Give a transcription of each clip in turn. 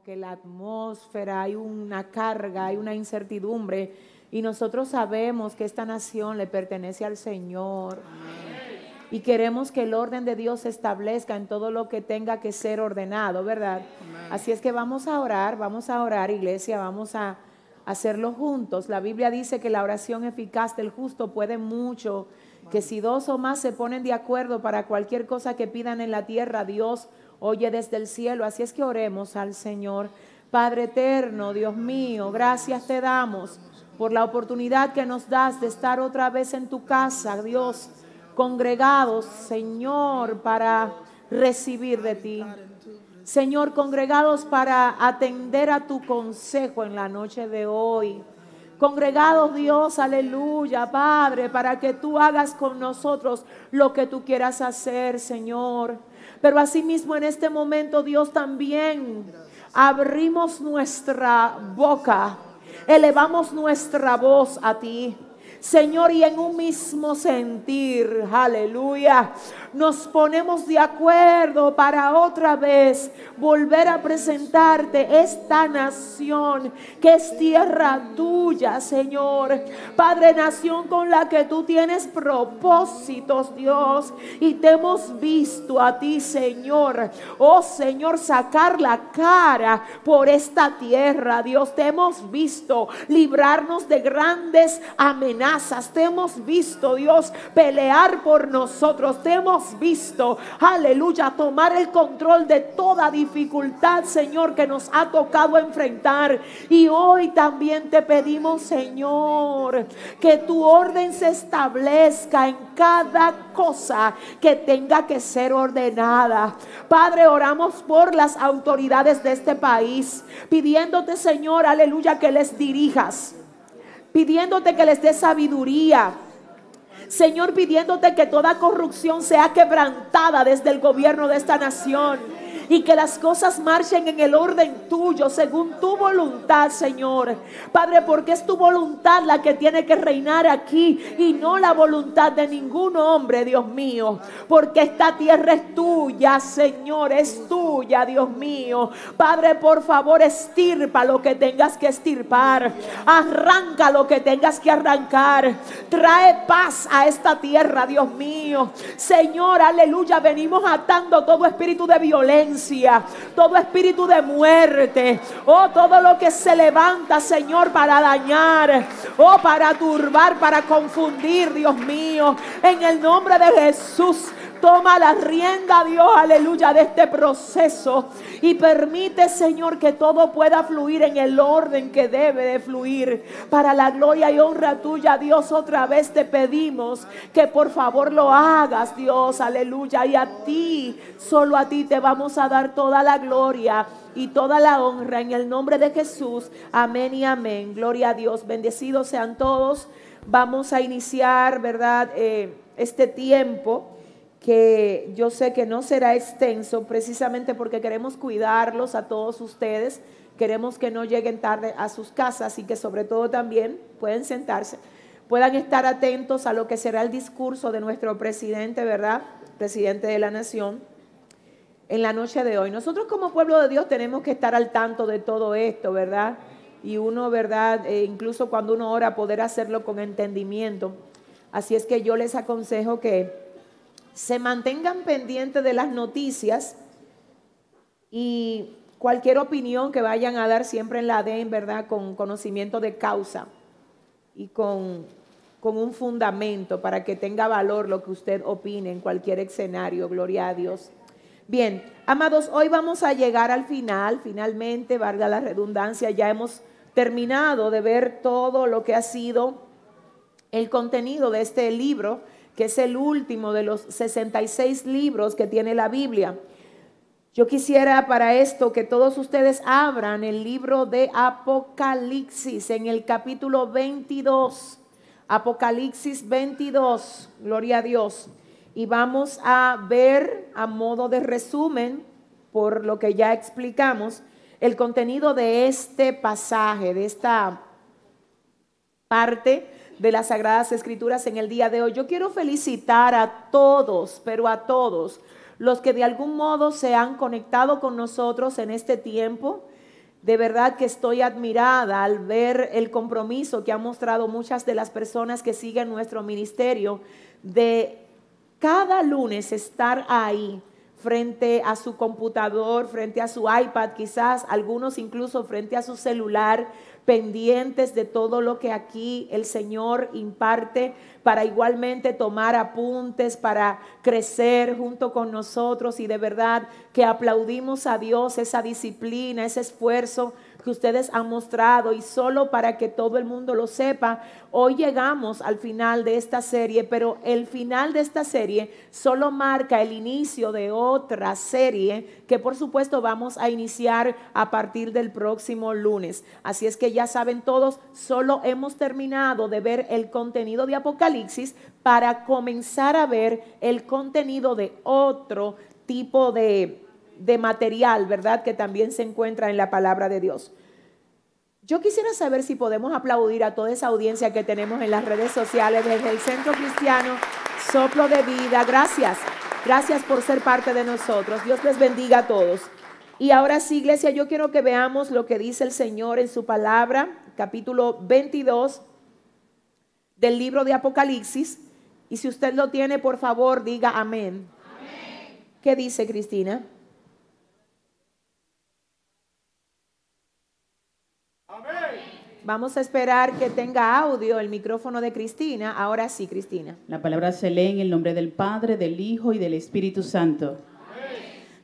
Como que la atmósfera, hay una carga, hay una incertidumbre y nosotros sabemos que esta nación le pertenece al Señor. Y queremos que el orden de Dios se establezca en todo lo que tenga que ser ordenado, ¿verdad? Así es que vamos a orar, vamos a orar, iglesia, vamos a hacerlo juntos. La Biblia dice que la oración eficaz del justo puede mucho, que si dos o más se ponen de acuerdo para cualquier cosa que pidan en la tierra, Dios oye desde el cielo. Así es que oremos al Señor. Padre eterno, Dios mío, gracias te damos por la oportunidad que nos das de estar otra vez en tu casa, Dios, congregados, Señor, para recibir de ti. Señor, congregados para atender a tu consejo en la noche de hoy. Congregados, Dios, aleluya, Padre, para que tú hagas con nosotros lo que tú quieras hacer, Señor. Pero asimismo en este momento Dios también abrimos nuestra boca, elevamos nuestra voz a ti. Señor, y en un mismo sentir, aleluya, nos ponemos de acuerdo para otra vez volver a presentarte esta nación que es tierra tuya, Señor. Padre, nación con la que tú tienes propósitos, Dios, y te hemos visto a ti, Señor. Oh, Señor, sacar la cara por esta tierra, Dios. Te hemos visto librarnos de grandes amenazas. Te hemos visto, Dios, pelear por nosotros. Te hemos visto, aleluya, tomar el control de toda dificultad, Señor, que nos ha tocado enfrentar. Y hoy también te pedimos, Señor, que tu orden se establezca en cada cosa que tenga que ser ordenada. Padre, oramos por las autoridades de este país, pidiéndote, Señor, aleluya, que les dirijas, pidiéndote que les dé sabiduría Señor, pidiéndote que toda corrupción sea quebrantada desde el gobierno de esta nación y que las cosas marchen en el orden tuyo, según tu voluntad, Señor. Padre, porque es tu voluntad la que tiene que reinar aquí y no la voluntad de ningún hombre, Dios mío. Porque esta tierra es tuya, Señor, es tuya, Dios mío. Padre, por favor, estirpa lo que tengas que estirpar. Arranca lo que tengas que arrancar. Trae paz a esta tierra, Dios mío. Señor, aleluya, venimos atando todo espíritu de violencia todo espíritu de muerte, oh, todo lo que se levanta, Señor, para dañar, oh, para turbar, para confundir, Dios mío, en el nombre de Jesús. Toma la rienda, Dios, aleluya, de este proceso. Y permite, Señor, que todo pueda fluir en el orden que debe de fluir. Para la gloria y honra tuya, Dios, otra vez te pedimos que por favor lo hagas, Dios, aleluya. Y a ti, solo a ti te vamos a dar toda la gloria y toda la honra en el nombre de Jesús. Amén y amén. Gloria a Dios. Bendecidos sean todos. Vamos a iniciar, ¿verdad? Eh, este tiempo que yo sé que no será extenso precisamente porque queremos cuidarlos a todos ustedes, queremos que no lleguen tarde a sus casas y que sobre todo también pueden sentarse, puedan estar atentos a lo que será el discurso de nuestro presidente, ¿verdad? Presidente de la Nación, en la noche de hoy. Nosotros como pueblo de Dios tenemos que estar al tanto de todo esto, ¿verdad? Y uno, ¿verdad? E incluso cuando uno ora, poder hacerlo con entendimiento. Así es que yo les aconsejo que se mantengan pendientes de las noticias y cualquier opinión que vayan a dar siempre en la DEN, ¿verdad? Con conocimiento de causa y con, con un fundamento para que tenga valor lo que usted opine en cualquier escenario. Gloria a Dios. Bien, amados, hoy vamos a llegar al final, finalmente, valga la redundancia, ya hemos terminado de ver todo lo que ha sido el contenido de este libro que es el último de los 66 libros que tiene la Biblia. Yo quisiera para esto que todos ustedes abran el libro de Apocalipsis en el capítulo 22. Apocalipsis 22, gloria a Dios. Y vamos a ver a modo de resumen, por lo que ya explicamos, el contenido de este pasaje, de esta parte de las Sagradas Escrituras en el día de hoy. Yo quiero felicitar a todos, pero a todos, los que de algún modo se han conectado con nosotros en este tiempo. De verdad que estoy admirada al ver el compromiso que han mostrado muchas de las personas que siguen nuestro ministerio de cada lunes estar ahí frente a su computador, frente a su iPad, quizás algunos incluso frente a su celular, pendientes de todo lo que aquí el Señor imparte para igualmente tomar apuntes, para crecer junto con nosotros. Y de verdad que aplaudimos a Dios esa disciplina, ese esfuerzo que ustedes han mostrado y solo para que todo el mundo lo sepa, hoy llegamos al final de esta serie, pero el final de esta serie solo marca el inicio de otra serie que por supuesto vamos a iniciar a partir del próximo lunes. Así es que ya saben todos, solo hemos terminado de ver el contenido de Apocalipsis para comenzar a ver el contenido de otro tipo de de material, ¿verdad? Que también se encuentra en la palabra de Dios. Yo quisiera saber si podemos aplaudir a toda esa audiencia que tenemos en las redes sociales desde el Centro Cristiano Soplo de Vida. Gracias. Gracias por ser parte de nosotros. Dios les bendiga a todos. Y ahora sí, iglesia, yo quiero que veamos lo que dice el Señor en su palabra, capítulo 22 del libro de Apocalipsis. Y si usted lo tiene, por favor, diga amén. amén. ¿Qué dice Cristina? Vamos a esperar que tenga audio el micrófono de Cristina. Ahora sí, Cristina. La palabra se lee en el nombre del Padre, del Hijo y del Espíritu Santo.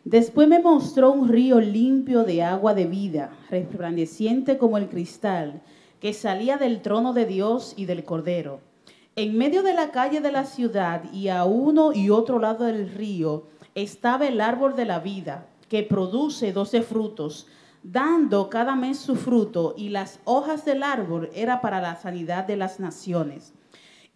Después me mostró un río limpio de agua de vida, resplandeciente como el cristal, que salía del trono de Dios y del Cordero. En medio de la calle de la ciudad y a uno y otro lado del río estaba el árbol de la vida, que produce doce frutos dando cada mes su fruto, y las hojas del árbol era para la sanidad de las naciones.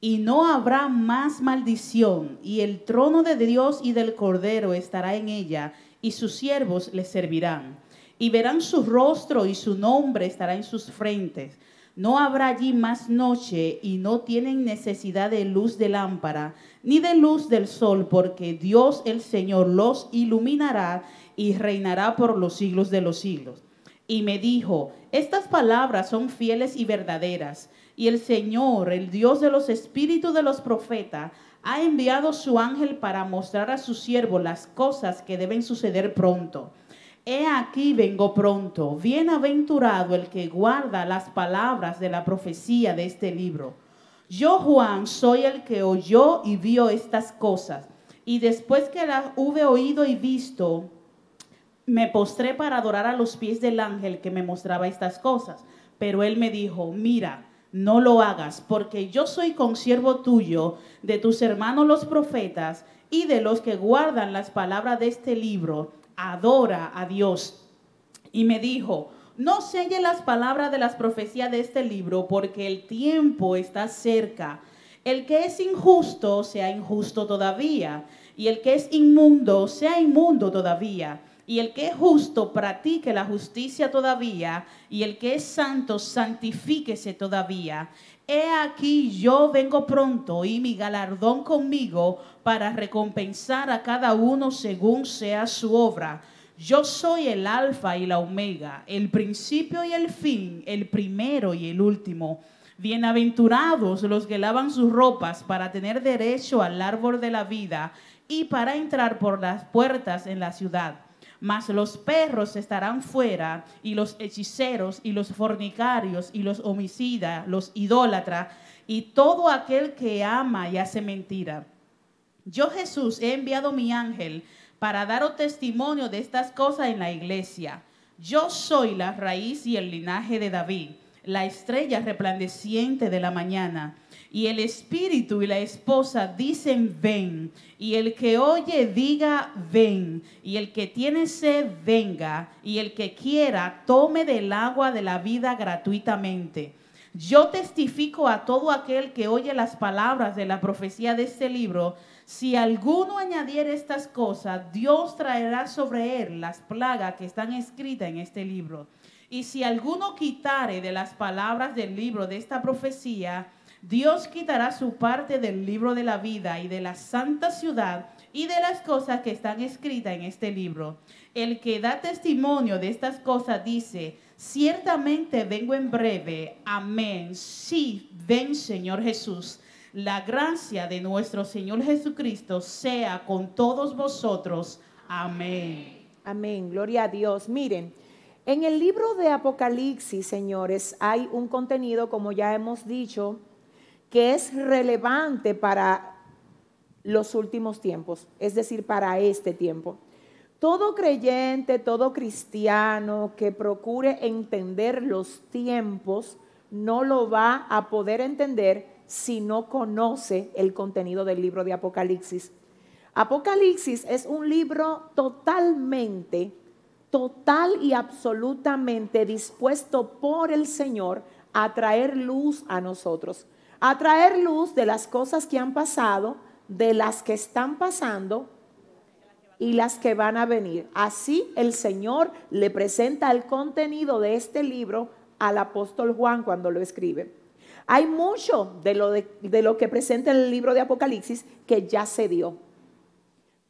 Y no habrá más maldición, y el trono de Dios y del Cordero estará en ella, y sus siervos le servirán. Y verán su rostro, y su nombre estará en sus frentes. No habrá allí más noche, y no tienen necesidad de luz de lámpara, ni de luz del sol, porque Dios el Señor los iluminará y reinará por los siglos de los siglos. Y me dijo, estas palabras son fieles y verdaderas, y el Señor, el Dios de los espíritus de los profetas, ha enviado su ángel para mostrar a su siervo las cosas que deben suceder pronto. He aquí vengo pronto. Bienaventurado el que guarda las palabras de la profecía de este libro. Yo, Juan, soy el que oyó y vio estas cosas. Y después que las hube oído y visto, me postré para adorar a los pies del ángel que me mostraba estas cosas. Pero él me dijo, mira, no lo hagas, porque yo soy consiervo tuyo, de tus hermanos los profetas y de los que guardan las palabras de este libro. Adora a Dios. Y me dijo, no selle las palabras de las profecías de este libro, porque el tiempo está cerca. El que es injusto sea injusto todavía, y el que es inmundo sea inmundo todavía y el que es justo practique la justicia todavía, y el que es santo santifíquese todavía. He aquí yo vengo pronto y mi galardón conmigo para recompensar a cada uno según sea su obra. Yo soy el alfa y la omega, el principio y el fin, el primero y el último. Bienaventurados los que lavan sus ropas para tener derecho al árbol de la vida y para entrar por las puertas en la ciudad mas los perros estarán fuera, y los hechiceros, y los fornicarios, y los homicidas, los idólatras, y todo aquel que ama y hace mentira. Yo Jesús he enviado mi ángel para daros testimonio de estas cosas en la iglesia. Yo soy la raíz y el linaje de David la estrella resplandeciente de la mañana. Y el espíritu y la esposa dicen, ven. Y el que oye diga, ven. Y el que tiene sed, venga. Y el que quiera, tome del agua de la vida gratuitamente. Yo testifico a todo aquel que oye las palabras de la profecía de este libro, si alguno añadiera estas cosas, Dios traerá sobre él las plagas que están escritas en este libro. Y si alguno quitare de las palabras del libro de esta profecía, Dios quitará su parte del libro de la vida y de la santa ciudad y de las cosas que están escritas en este libro. El que da testimonio de estas cosas dice, ciertamente vengo en breve. Amén. Sí, ven Señor Jesús. La gracia de nuestro Señor Jesucristo sea con todos vosotros. Amén. Amén. Gloria a Dios. Miren, en el libro de Apocalipsis, señores, hay un contenido, como ya hemos dicho, que es relevante para los últimos tiempos, es decir, para este tiempo. Todo creyente, todo cristiano que procure entender los tiempos, no lo va a poder entender si no conoce el contenido del libro de Apocalipsis. Apocalipsis es un libro totalmente, total y absolutamente dispuesto por el Señor a traer luz a nosotros a traer luz de las cosas que han pasado, de las que están pasando y las que van a venir. Así el Señor le presenta el contenido de este libro al apóstol Juan cuando lo escribe. Hay mucho de lo, de, lo que presenta el libro de Apocalipsis que ya se dio,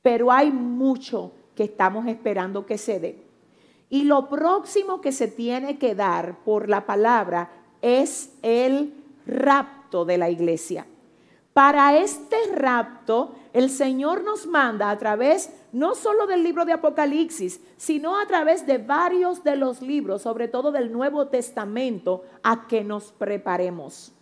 pero hay mucho que estamos esperando que se dé. Y lo próximo que se tiene que dar por la palabra es el rapto de la iglesia. Para este rapto, el Señor nos manda a través no solo del libro de Apocalipsis, sino a través de varios de los libros, sobre todo del Nuevo Testamento, a que nos preparemos.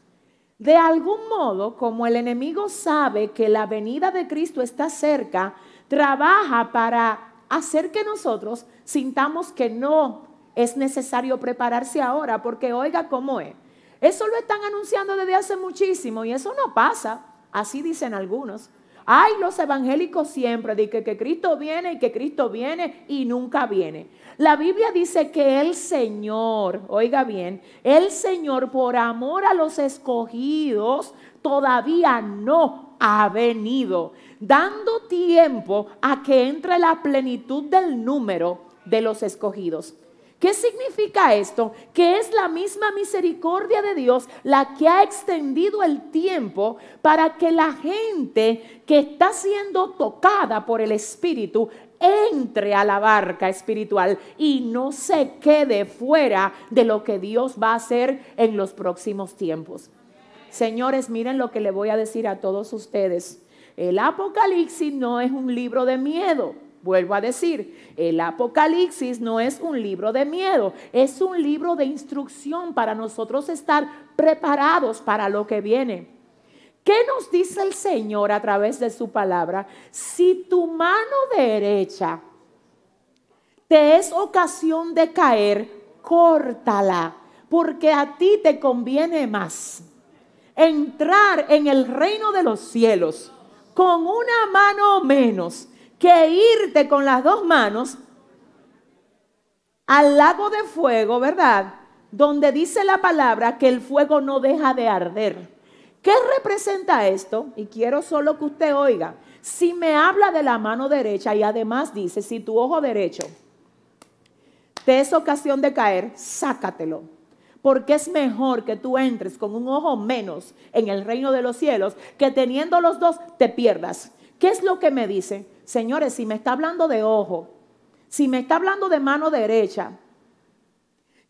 De algún modo, como el enemigo sabe que la venida de Cristo está cerca, trabaja para hacer que nosotros sintamos que no es necesario prepararse ahora, porque oiga cómo es. Eso lo están anunciando desde hace muchísimo y eso no pasa. Así dicen algunos. Hay los evangélicos siempre dicen que, que Cristo viene y que Cristo viene y nunca viene. La Biblia dice que el Señor, oiga bien, el Señor por amor a los escogidos todavía no ha venido, dando tiempo a que entre la plenitud del número de los escogidos. ¿Qué significa esto? Que es la misma misericordia de Dios la que ha extendido el tiempo para que la gente que está siendo tocada por el Espíritu entre a la barca espiritual y no se quede fuera de lo que Dios va a hacer en los próximos tiempos. Señores, miren lo que le voy a decir a todos ustedes. El Apocalipsis no es un libro de miedo. Vuelvo a decir, el Apocalipsis no es un libro de miedo, es un libro de instrucción para nosotros estar preparados para lo que viene. ¿Qué nos dice el Señor a través de su palabra? Si tu mano derecha te es ocasión de caer, córtala, porque a ti te conviene más entrar en el reino de los cielos con una mano menos que irte con las dos manos al lago de fuego, ¿verdad? Donde dice la palabra que el fuego no deja de arder. ¿Qué representa esto? Y quiero solo que usted oiga. Si me habla de la mano derecha y además dice, si tu ojo derecho te es ocasión de caer, sácatelo. Porque es mejor que tú entres con un ojo menos en el reino de los cielos que teniendo los dos te pierdas. ¿Qué es lo que me dice? Señores, si me está hablando de ojo, si me está hablando de mano derecha,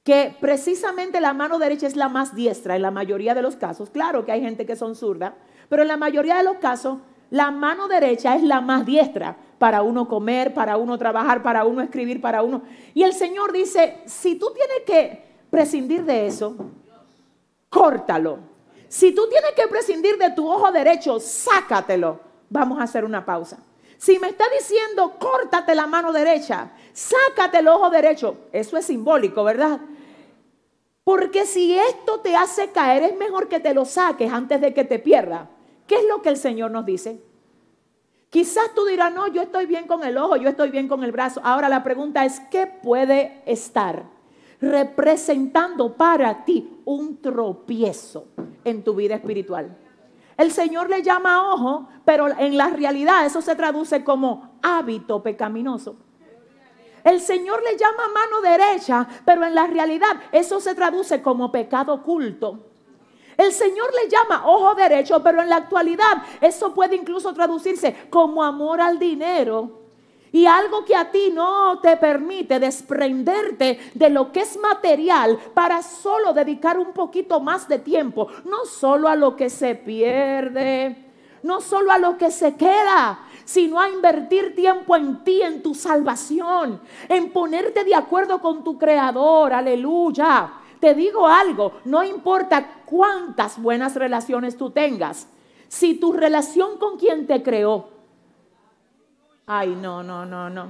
que precisamente la mano derecha es la más diestra en la mayoría de los casos, claro que hay gente que son zurda, pero en la mayoría de los casos la mano derecha es la más diestra para uno comer, para uno trabajar, para uno escribir, para uno. Y el Señor dice, si tú tienes que prescindir de eso, córtalo. Si tú tienes que prescindir de tu ojo derecho, sácatelo. Vamos a hacer una pausa. Si me está diciendo, córtate la mano derecha, sácate el ojo derecho, eso es simbólico, ¿verdad? Porque si esto te hace caer, es mejor que te lo saques antes de que te pierda. ¿Qué es lo que el Señor nos dice? Quizás tú dirás, no, yo estoy bien con el ojo, yo estoy bien con el brazo. Ahora la pregunta es, ¿qué puede estar representando para ti un tropiezo en tu vida espiritual? El Señor le llama ojo, pero en la realidad eso se traduce como hábito pecaminoso. El Señor le llama mano derecha, pero en la realidad eso se traduce como pecado oculto. El Señor le llama ojo derecho, pero en la actualidad eso puede incluso traducirse como amor al dinero. Y algo que a ti no te permite desprenderte de lo que es material para solo dedicar un poquito más de tiempo, no solo a lo que se pierde, no solo a lo que se queda, sino a invertir tiempo en ti, en tu salvación, en ponerte de acuerdo con tu creador, aleluya. Te digo algo, no importa cuántas buenas relaciones tú tengas, si tu relación con quien te creó, ay, no, no, no, no.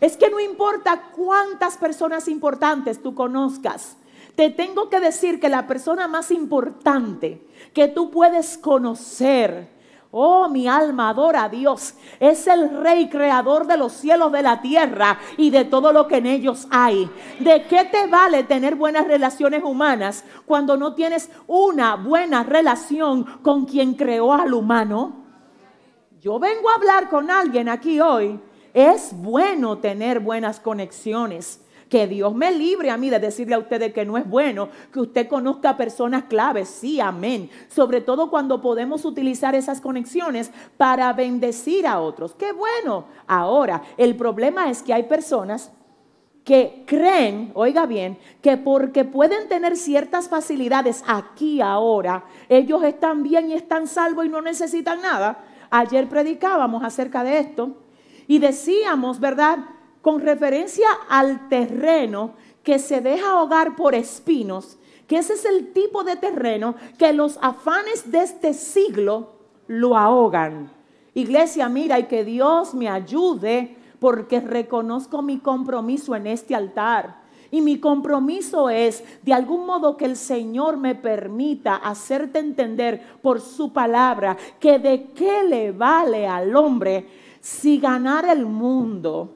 Es que no importa cuántas personas importantes tú conozcas, te tengo que decir que la persona más importante que tú puedes conocer, Oh, mi alma adora a Dios. Es el rey creador de los cielos, de la tierra y de todo lo que en ellos hay. ¿De qué te vale tener buenas relaciones humanas cuando no tienes una buena relación con quien creó al humano? Yo vengo a hablar con alguien aquí hoy. Es bueno tener buenas conexiones. Que Dios me libre a mí de decirle a ustedes que no es bueno que usted conozca personas claves. Sí, amén. Sobre todo cuando podemos utilizar esas conexiones para bendecir a otros. Qué bueno. Ahora, el problema es que hay personas que creen, oiga bien, que porque pueden tener ciertas facilidades aquí ahora, ellos están bien y están salvos y no necesitan nada. Ayer predicábamos acerca de esto y decíamos, ¿verdad? con referencia al terreno que se deja ahogar por espinos, que ese es el tipo de terreno que los afanes de este siglo lo ahogan. Iglesia, mira, y que Dios me ayude porque reconozco mi compromiso en este altar. Y mi compromiso es, de algún modo, que el Señor me permita hacerte entender por su palabra que de qué le vale al hombre si ganar el mundo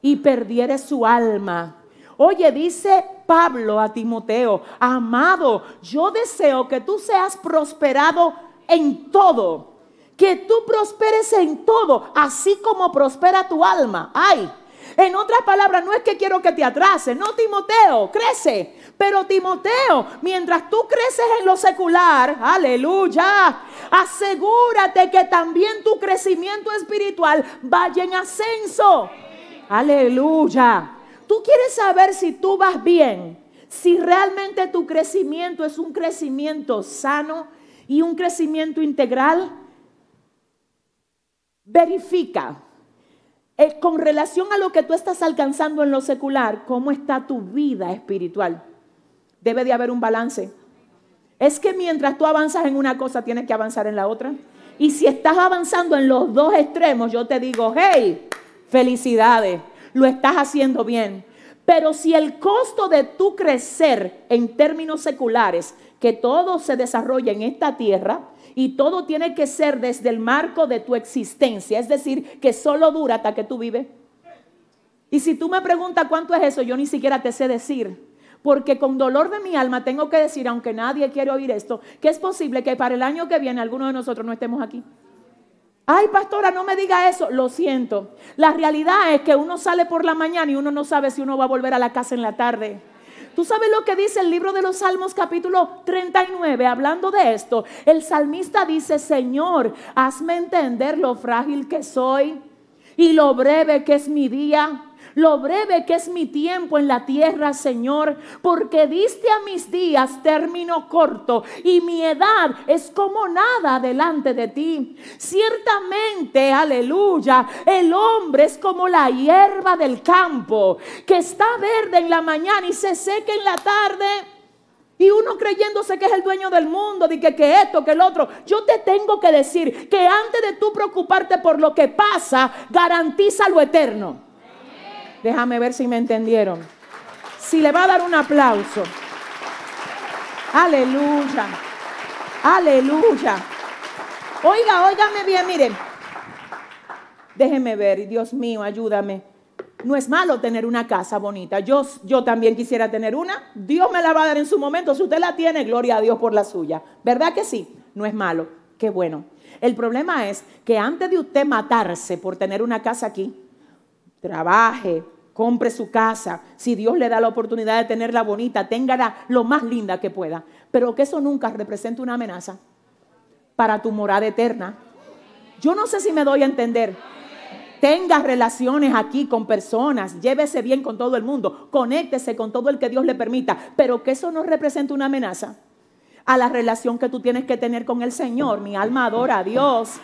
y perdiere su alma. Oye, dice Pablo a Timoteo, amado, yo deseo que tú seas prosperado en todo, que tú prosperes en todo, así como prospera tu alma. Ay, en otras palabras, no es que quiero que te atrase, no Timoteo, crece. Pero Timoteo, mientras tú creces en lo secular, aleluya, asegúrate que también tu crecimiento espiritual vaya en ascenso. Aleluya. Tú quieres saber si tú vas bien, si realmente tu crecimiento es un crecimiento sano y un crecimiento integral. Verifica eh, con relación a lo que tú estás alcanzando en lo secular, cómo está tu vida espiritual. Debe de haber un balance. Es que mientras tú avanzas en una cosa, tienes que avanzar en la otra. Y si estás avanzando en los dos extremos, yo te digo, hey, Felicidades, lo estás haciendo bien. Pero si el costo de tu crecer en términos seculares, que todo se desarrolla en esta tierra y todo tiene que ser desde el marco de tu existencia, es decir, que solo dura hasta que tú vives. Y si tú me preguntas cuánto es eso, yo ni siquiera te sé decir. Porque con dolor de mi alma tengo que decir, aunque nadie quiere oír esto, que es posible que para el año que viene algunos de nosotros no estemos aquí. Ay, pastora, no me diga eso. Lo siento. La realidad es que uno sale por la mañana y uno no sabe si uno va a volver a la casa en la tarde. ¿Tú sabes lo que dice el libro de los Salmos capítulo 39 hablando de esto? El salmista dice, Señor, hazme entender lo frágil que soy y lo breve que es mi día lo breve que es mi tiempo en la tierra, Señor, porque diste a mis días término corto y mi edad es como nada delante de ti. Ciertamente, aleluya, el hombre es como la hierba del campo, que está verde en la mañana y se seca en la tarde. Y uno creyéndose que es el dueño del mundo, de que, que esto, que el otro. Yo te tengo que decir que antes de tú preocuparte por lo que pasa, garantiza lo eterno. Déjame ver si me entendieron. Si le va a dar un aplauso, Aleluya. Aleluya. Oiga, óigame bien, miren. Déjeme ver, Dios mío, ayúdame. No es malo tener una casa bonita. Yo, yo también quisiera tener una. Dios me la va a dar en su momento. Si usted la tiene, gloria a Dios por la suya. ¿Verdad que sí? No es malo. Qué bueno. El problema es que antes de usted matarse por tener una casa aquí, trabaje, compre su casa. Si Dios le da la oportunidad de tenerla bonita, téngala lo más linda que pueda. Pero que eso nunca represente una amenaza para tu morada eterna. Yo no sé si me doy a entender. Tenga relaciones aquí con personas, llévese bien con todo el mundo, conéctese con todo el que Dios le permita, pero que eso no represente una amenaza a la relación que tú tienes que tener con el Señor. Mi alma adora a Dios.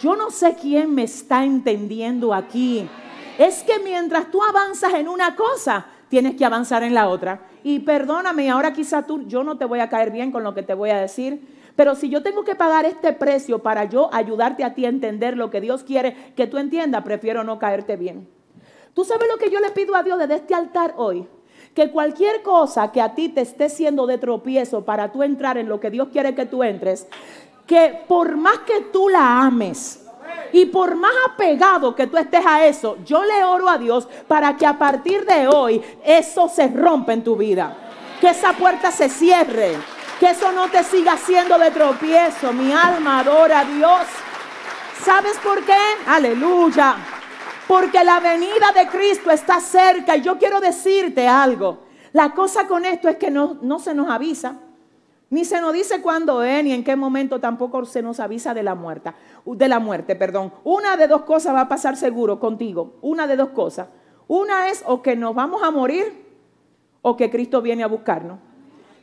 Yo no sé quién me está entendiendo aquí. Es que mientras tú avanzas en una cosa, tienes que avanzar en la otra. Y perdóname, ahora quizá tú, yo no te voy a caer bien con lo que te voy a decir, pero si yo tengo que pagar este precio para yo ayudarte a ti a entender lo que Dios quiere que tú entiendas, prefiero no caerte bien. ¿Tú sabes lo que yo le pido a Dios desde este altar hoy? Que cualquier cosa que a ti te esté siendo de tropiezo para tú entrar en lo que Dios quiere que tú entres, que por más que tú la ames, y por más apegado que tú estés a eso, yo le oro a Dios para que a partir de hoy eso se rompa en tu vida. Que esa puerta se cierre que eso no te siga siendo de tropiezo. Mi alma adora a Dios. ¿Sabes por qué? Aleluya. Porque la venida de Cristo está cerca. Y yo quiero decirte algo. La cosa con esto es que no, no se nos avisa. Ni se nos dice cuándo es, ni en qué momento tampoco se nos avisa de la muerte. De la muerte, perdón. Una de dos cosas va a pasar seguro contigo. Una de dos cosas. Una es o que nos vamos a morir o que Cristo viene a buscarnos.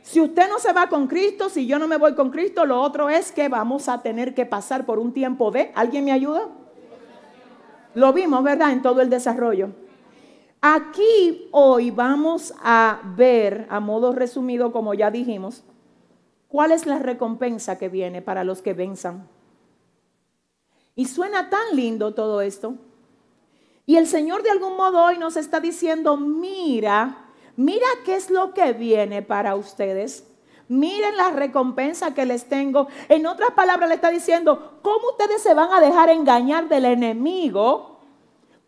Si usted no se va con Cristo, si yo no me voy con Cristo, lo otro es que vamos a tener que pasar por un tiempo de... ¿Alguien me ayuda? Lo vimos, ¿verdad? En todo el desarrollo. Aquí hoy vamos a ver, a modo resumido, como ya dijimos, cuál es la recompensa que viene para los que venzan. Y suena tan lindo todo esto. Y el Señor de algún modo hoy nos está diciendo, mira, mira qué es lo que viene para ustedes. Miren la recompensa que les tengo. En otras palabras, le está diciendo, ¿cómo ustedes se van a dejar engañar del enemigo?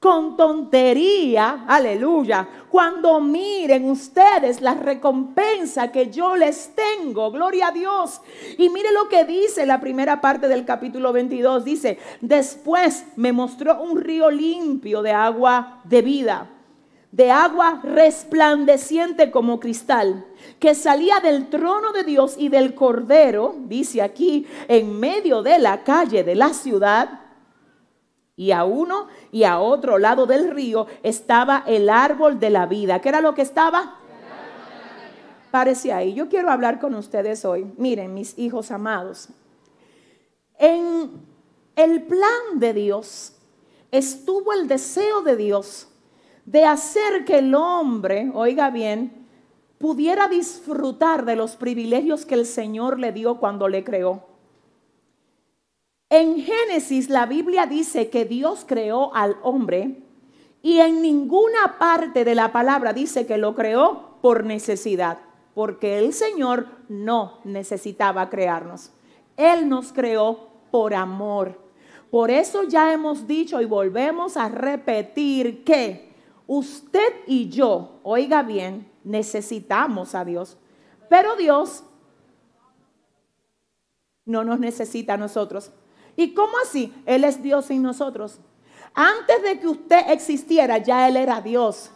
Con tontería, aleluya, cuando miren ustedes la recompensa que yo les tengo, gloria a Dios. Y mire lo que dice la primera parte del capítulo 22, dice, después me mostró un río limpio de agua de vida de agua resplandeciente como cristal, que salía del trono de Dios y del Cordero, dice aquí, en medio de la calle de la ciudad, y a uno y a otro lado del río estaba el árbol de la vida. ¿Qué era lo que estaba? Parece ahí. Yo quiero hablar con ustedes hoy. Miren, mis hijos amados. En el plan de Dios estuvo el deseo de Dios de hacer que el hombre, oiga bien, pudiera disfrutar de los privilegios que el Señor le dio cuando le creó. En Génesis la Biblia dice que Dios creó al hombre y en ninguna parte de la palabra dice que lo creó por necesidad, porque el Señor no necesitaba crearnos. Él nos creó por amor. Por eso ya hemos dicho y volvemos a repetir que Usted y yo, oiga bien, necesitamos a Dios, pero Dios no nos necesita a nosotros. ¿Y cómo así? Él es Dios sin nosotros. Antes de que usted existiera, ya Él era Dios.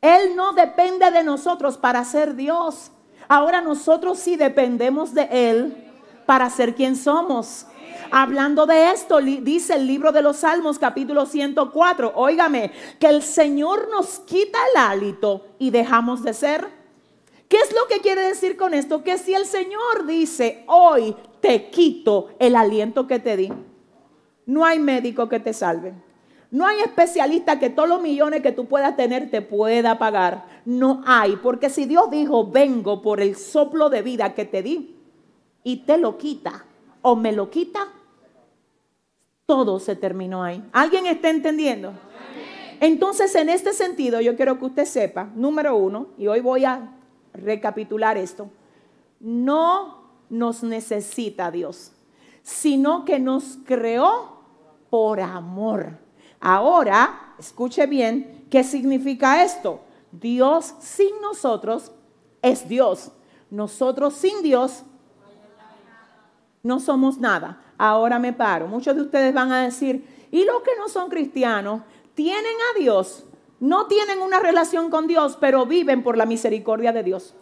Él no depende de nosotros para ser Dios. Ahora nosotros sí dependemos de Él para ser quien somos. Hablando de esto, dice el libro de los Salmos capítulo 104, óigame, que el Señor nos quita el hálito y dejamos de ser. ¿Qué es lo que quiere decir con esto? Que si el Señor dice, hoy te quito el aliento que te di, no hay médico que te salve. No hay especialista que todos los millones que tú puedas tener te pueda pagar. No hay, porque si Dios dijo, vengo por el soplo de vida que te di y te lo quita o me lo quita, todo se terminó ahí. ¿Alguien está entendiendo? Entonces, en este sentido, yo quiero que usted sepa, número uno, y hoy voy a recapitular esto. no nos necesita Dios, sino que nos creó por amor. Ahora, escuche bien, ¿qué significa esto? Dios sin nosotros es Dios. Nosotros sin Dios no somos nada. Ahora me paro. Muchos de ustedes van a decir, ¿y los que no son cristianos tienen a Dios? No tienen una relación con Dios, pero viven por la misericordia de Dios.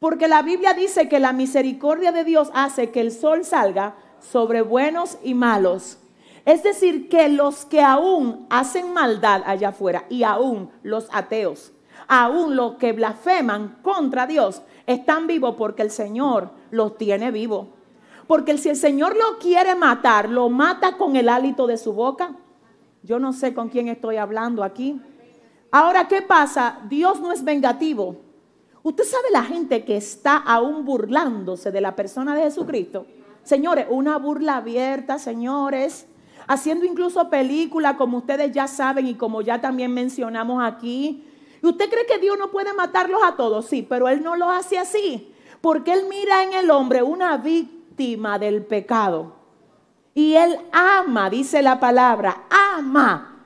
Porque la Biblia dice que la misericordia de Dios hace que el sol salga sobre buenos y malos. Es decir, que los que aún hacen maldad allá afuera y aún los ateos, aún los que blasfeman contra Dios, están vivos porque el Señor los tiene vivos. Porque si el Señor lo quiere matar, lo mata con el hálito de su boca. Yo no sé con quién estoy hablando aquí. Ahora, ¿qué pasa? Dios no es vengativo. Usted sabe la gente que está aún burlándose de la persona de Jesucristo. Señores, una burla abierta, señores, haciendo incluso películas como ustedes ya saben y como ya también mencionamos aquí. ¿Y usted cree que Dios no puede matarlos a todos? Sí, pero Él no lo hace así, porque Él mira en el hombre una víctima del pecado. Y Él ama, dice la palabra, ama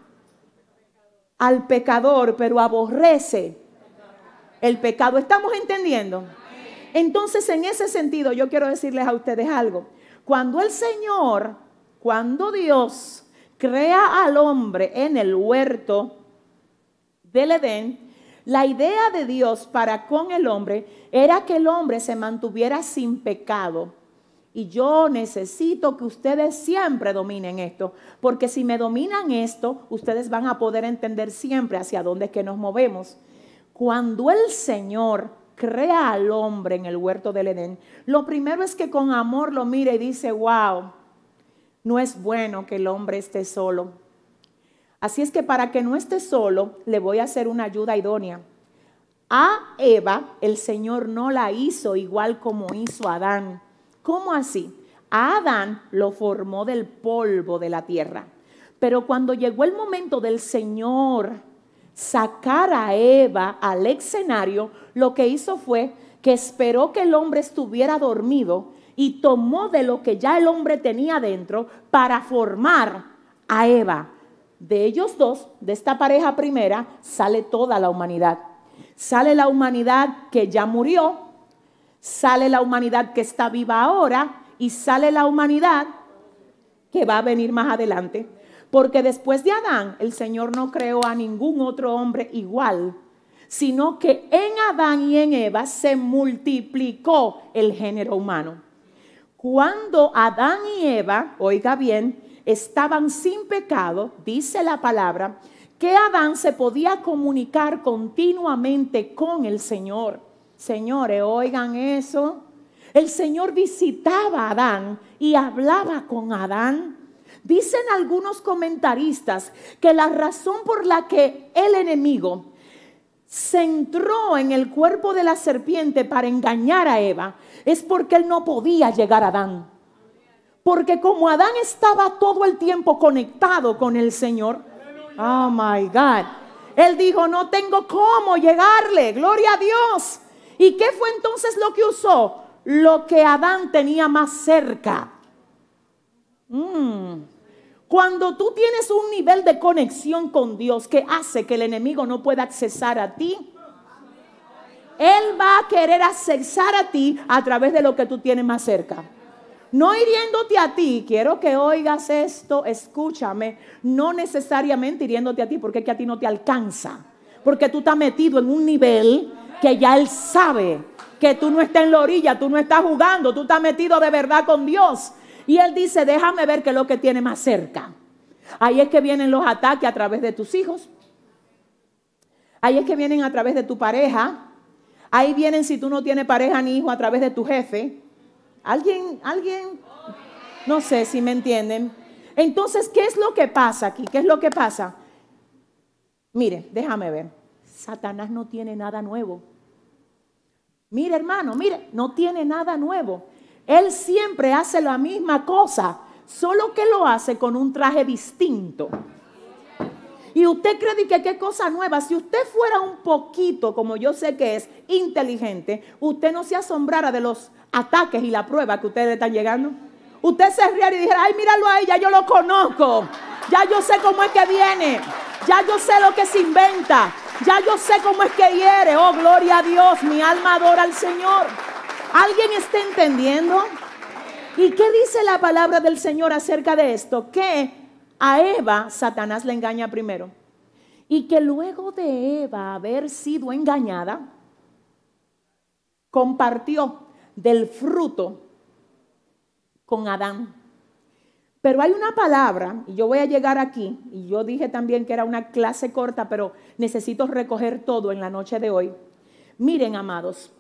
al pecador, pero aborrece el pecado. ¿Estamos entendiendo? Entonces, en ese sentido, yo quiero decirles a ustedes algo. Cuando el Señor, cuando Dios crea al hombre en el huerto del Edén, la idea de Dios para con el hombre era que el hombre se mantuviera sin pecado. Y yo necesito que ustedes siempre dominen esto, porque si me dominan esto, ustedes van a poder entender siempre hacia dónde es que nos movemos. Cuando el Señor crea al hombre en el huerto del Edén, lo primero es que con amor lo mira y dice, wow, no es bueno que el hombre esté solo. Así es que para que no esté solo, le voy a hacer una ayuda idónea. A Eva, el Señor no la hizo igual como hizo Adán. ¿Cómo así? A Adán lo formó del polvo de la tierra. Pero cuando llegó el momento del Señor sacar a Eva al escenario, lo que hizo fue que esperó que el hombre estuviera dormido y tomó de lo que ya el hombre tenía dentro para formar a Eva. De ellos dos, de esta pareja primera, sale toda la humanidad. Sale la humanidad que ya murió, sale la humanidad que está viva ahora y sale la humanidad que va a venir más adelante. Porque después de Adán, el Señor no creó a ningún otro hombre igual, sino que en Adán y en Eva se multiplicó el género humano. Cuando Adán y Eva, oiga bien, estaban sin pecado, dice la palabra, que Adán se podía comunicar continuamente con el Señor. Señores, oigan eso. El Señor visitaba a Adán y hablaba con Adán. Dicen algunos comentaristas que la razón por la que el enemigo se entró en el cuerpo de la serpiente para engañar a Eva es porque él no podía llegar a Adán. Porque como Adán estaba todo el tiempo conectado con el Señor, oh my God, él dijo, no tengo cómo llegarle, gloria a Dios. ¿Y qué fue entonces lo que usó? Lo que Adán tenía más cerca. Mm. Cuando tú tienes un nivel de conexión con Dios que hace que el enemigo no pueda accesar a ti, Él va a querer accesar a ti a través de lo que tú tienes más cerca. No hiriéndote a ti, quiero que oigas esto, escúchame, no necesariamente hiriéndote a ti, porque es que a ti no te alcanza, porque tú estás metido en un nivel que ya Él sabe que tú no estás en la orilla, tú no estás jugando, tú estás metido de verdad con Dios. Y él dice, déjame ver qué es lo que tiene más cerca. Ahí es que vienen los ataques a través de tus hijos. Ahí es que vienen a través de tu pareja. Ahí vienen si tú no tienes pareja ni hijo a través de tu jefe. ¿Alguien, alguien? No sé si me entienden. Entonces, ¿qué es lo que pasa aquí? ¿Qué es lo que pasa? Mire, déjame ver. Satanás no tiene nada nuevo. Mire, hermano, mire, no tiene nada nuevo. Él siempre hace la misma cosa, solo que lo hace con un traje distinto. Y usted cree que qué cosa nueva. Si usted fuera un poquito, como yo sé que es, inteligente, usted no se asombrara de los ataques y la prueba que ustedes están llegando. Usted se riera y dijera, ay, míralo ahí, ya yo lo conozco. Ya yo sé cómo es que viene. Ya yo sé lo que se inventa. Ya yo sé cómo es que hiere. Oh, gloria a Dios. Mi alma adora al Señor. ¿Alguien está entendiendo? ¿Y qué dice la palabra del Señor acerca de esto? Que a Eva Satanás le engaña primero. Y que luego de Eva haber sido engañada, compartió del fruto con Adán. Pero hay una palabra, y yo voy a llegar aquí, y yo dije también que era una clase corta, pero necesito recoger todo en la noche de hoy. Miren, amados,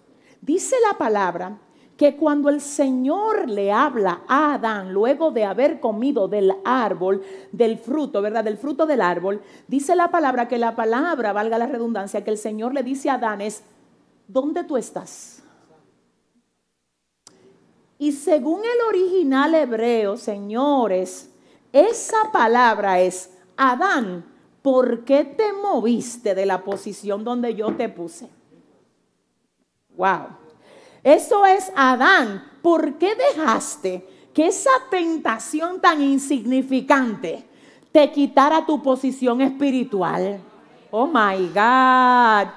dice la palabra que cuando el Señor le habla a Adán, luego de haber comido del árbol, del fruto, ¿verdad? Del fruto del árbol, dice la palabra que la palabra, valga la redundancia, que el Señor le dice a Adán es, ¿dónde tú estás? Y según el original hebreo, señores, esa palabra es, Adán, ¿por qué te moviste de la posición donde yo te puse? Wow. Eso es Adán, ¿por qué dejaste que esa tentación tan insignificante te quitara tu posición espiritual? Oh my God.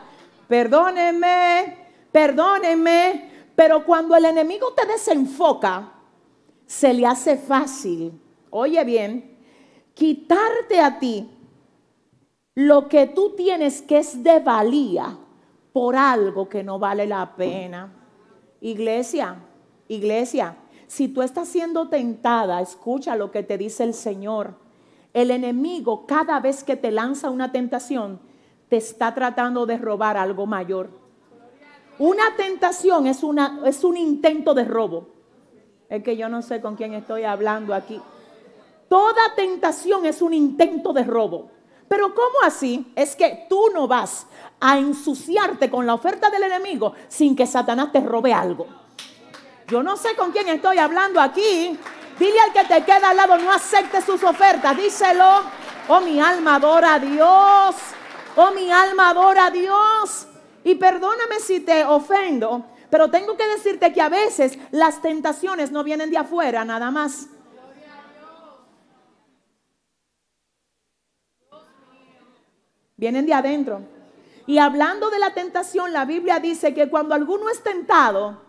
Perdónenme, perdónenme, pero cuando el enemigo te desenfoca, se le hace fácil, oye bien, quitarte a ti lo que tú tienes que es de valía por algo que no vale la pena. Iglesia, iglesia, si tú estás siendo tentada, escucha lo que te dice el Señor. El enemigo cada vez que te lanza una tentación, te está tratando de robar algo mayor. Una tentación es, una, es un intento de robo. Es que yo no sé con quién estoy hablando aquí. Toda tentación es un intento de robo. Pero ¿cómo así? Es que tú no vas a ensuciarte con la oferta del enemigo sin que Satanás te robe algo. Yo no sé con quién estoy hablando aquí. Dile al que te queda al lado, no acepte sus ofertas. Díselo. Oh, mi alma adora a Dios. Oh, mi alma adora a Dios. Y perdóname si te ofendo, pero tengo que decirte que a veces las tentaciones no vienen de afuera nada más. Vienen de adentro. Y hablando de la tentación, la Biblia dice que cuando alguno es tentado,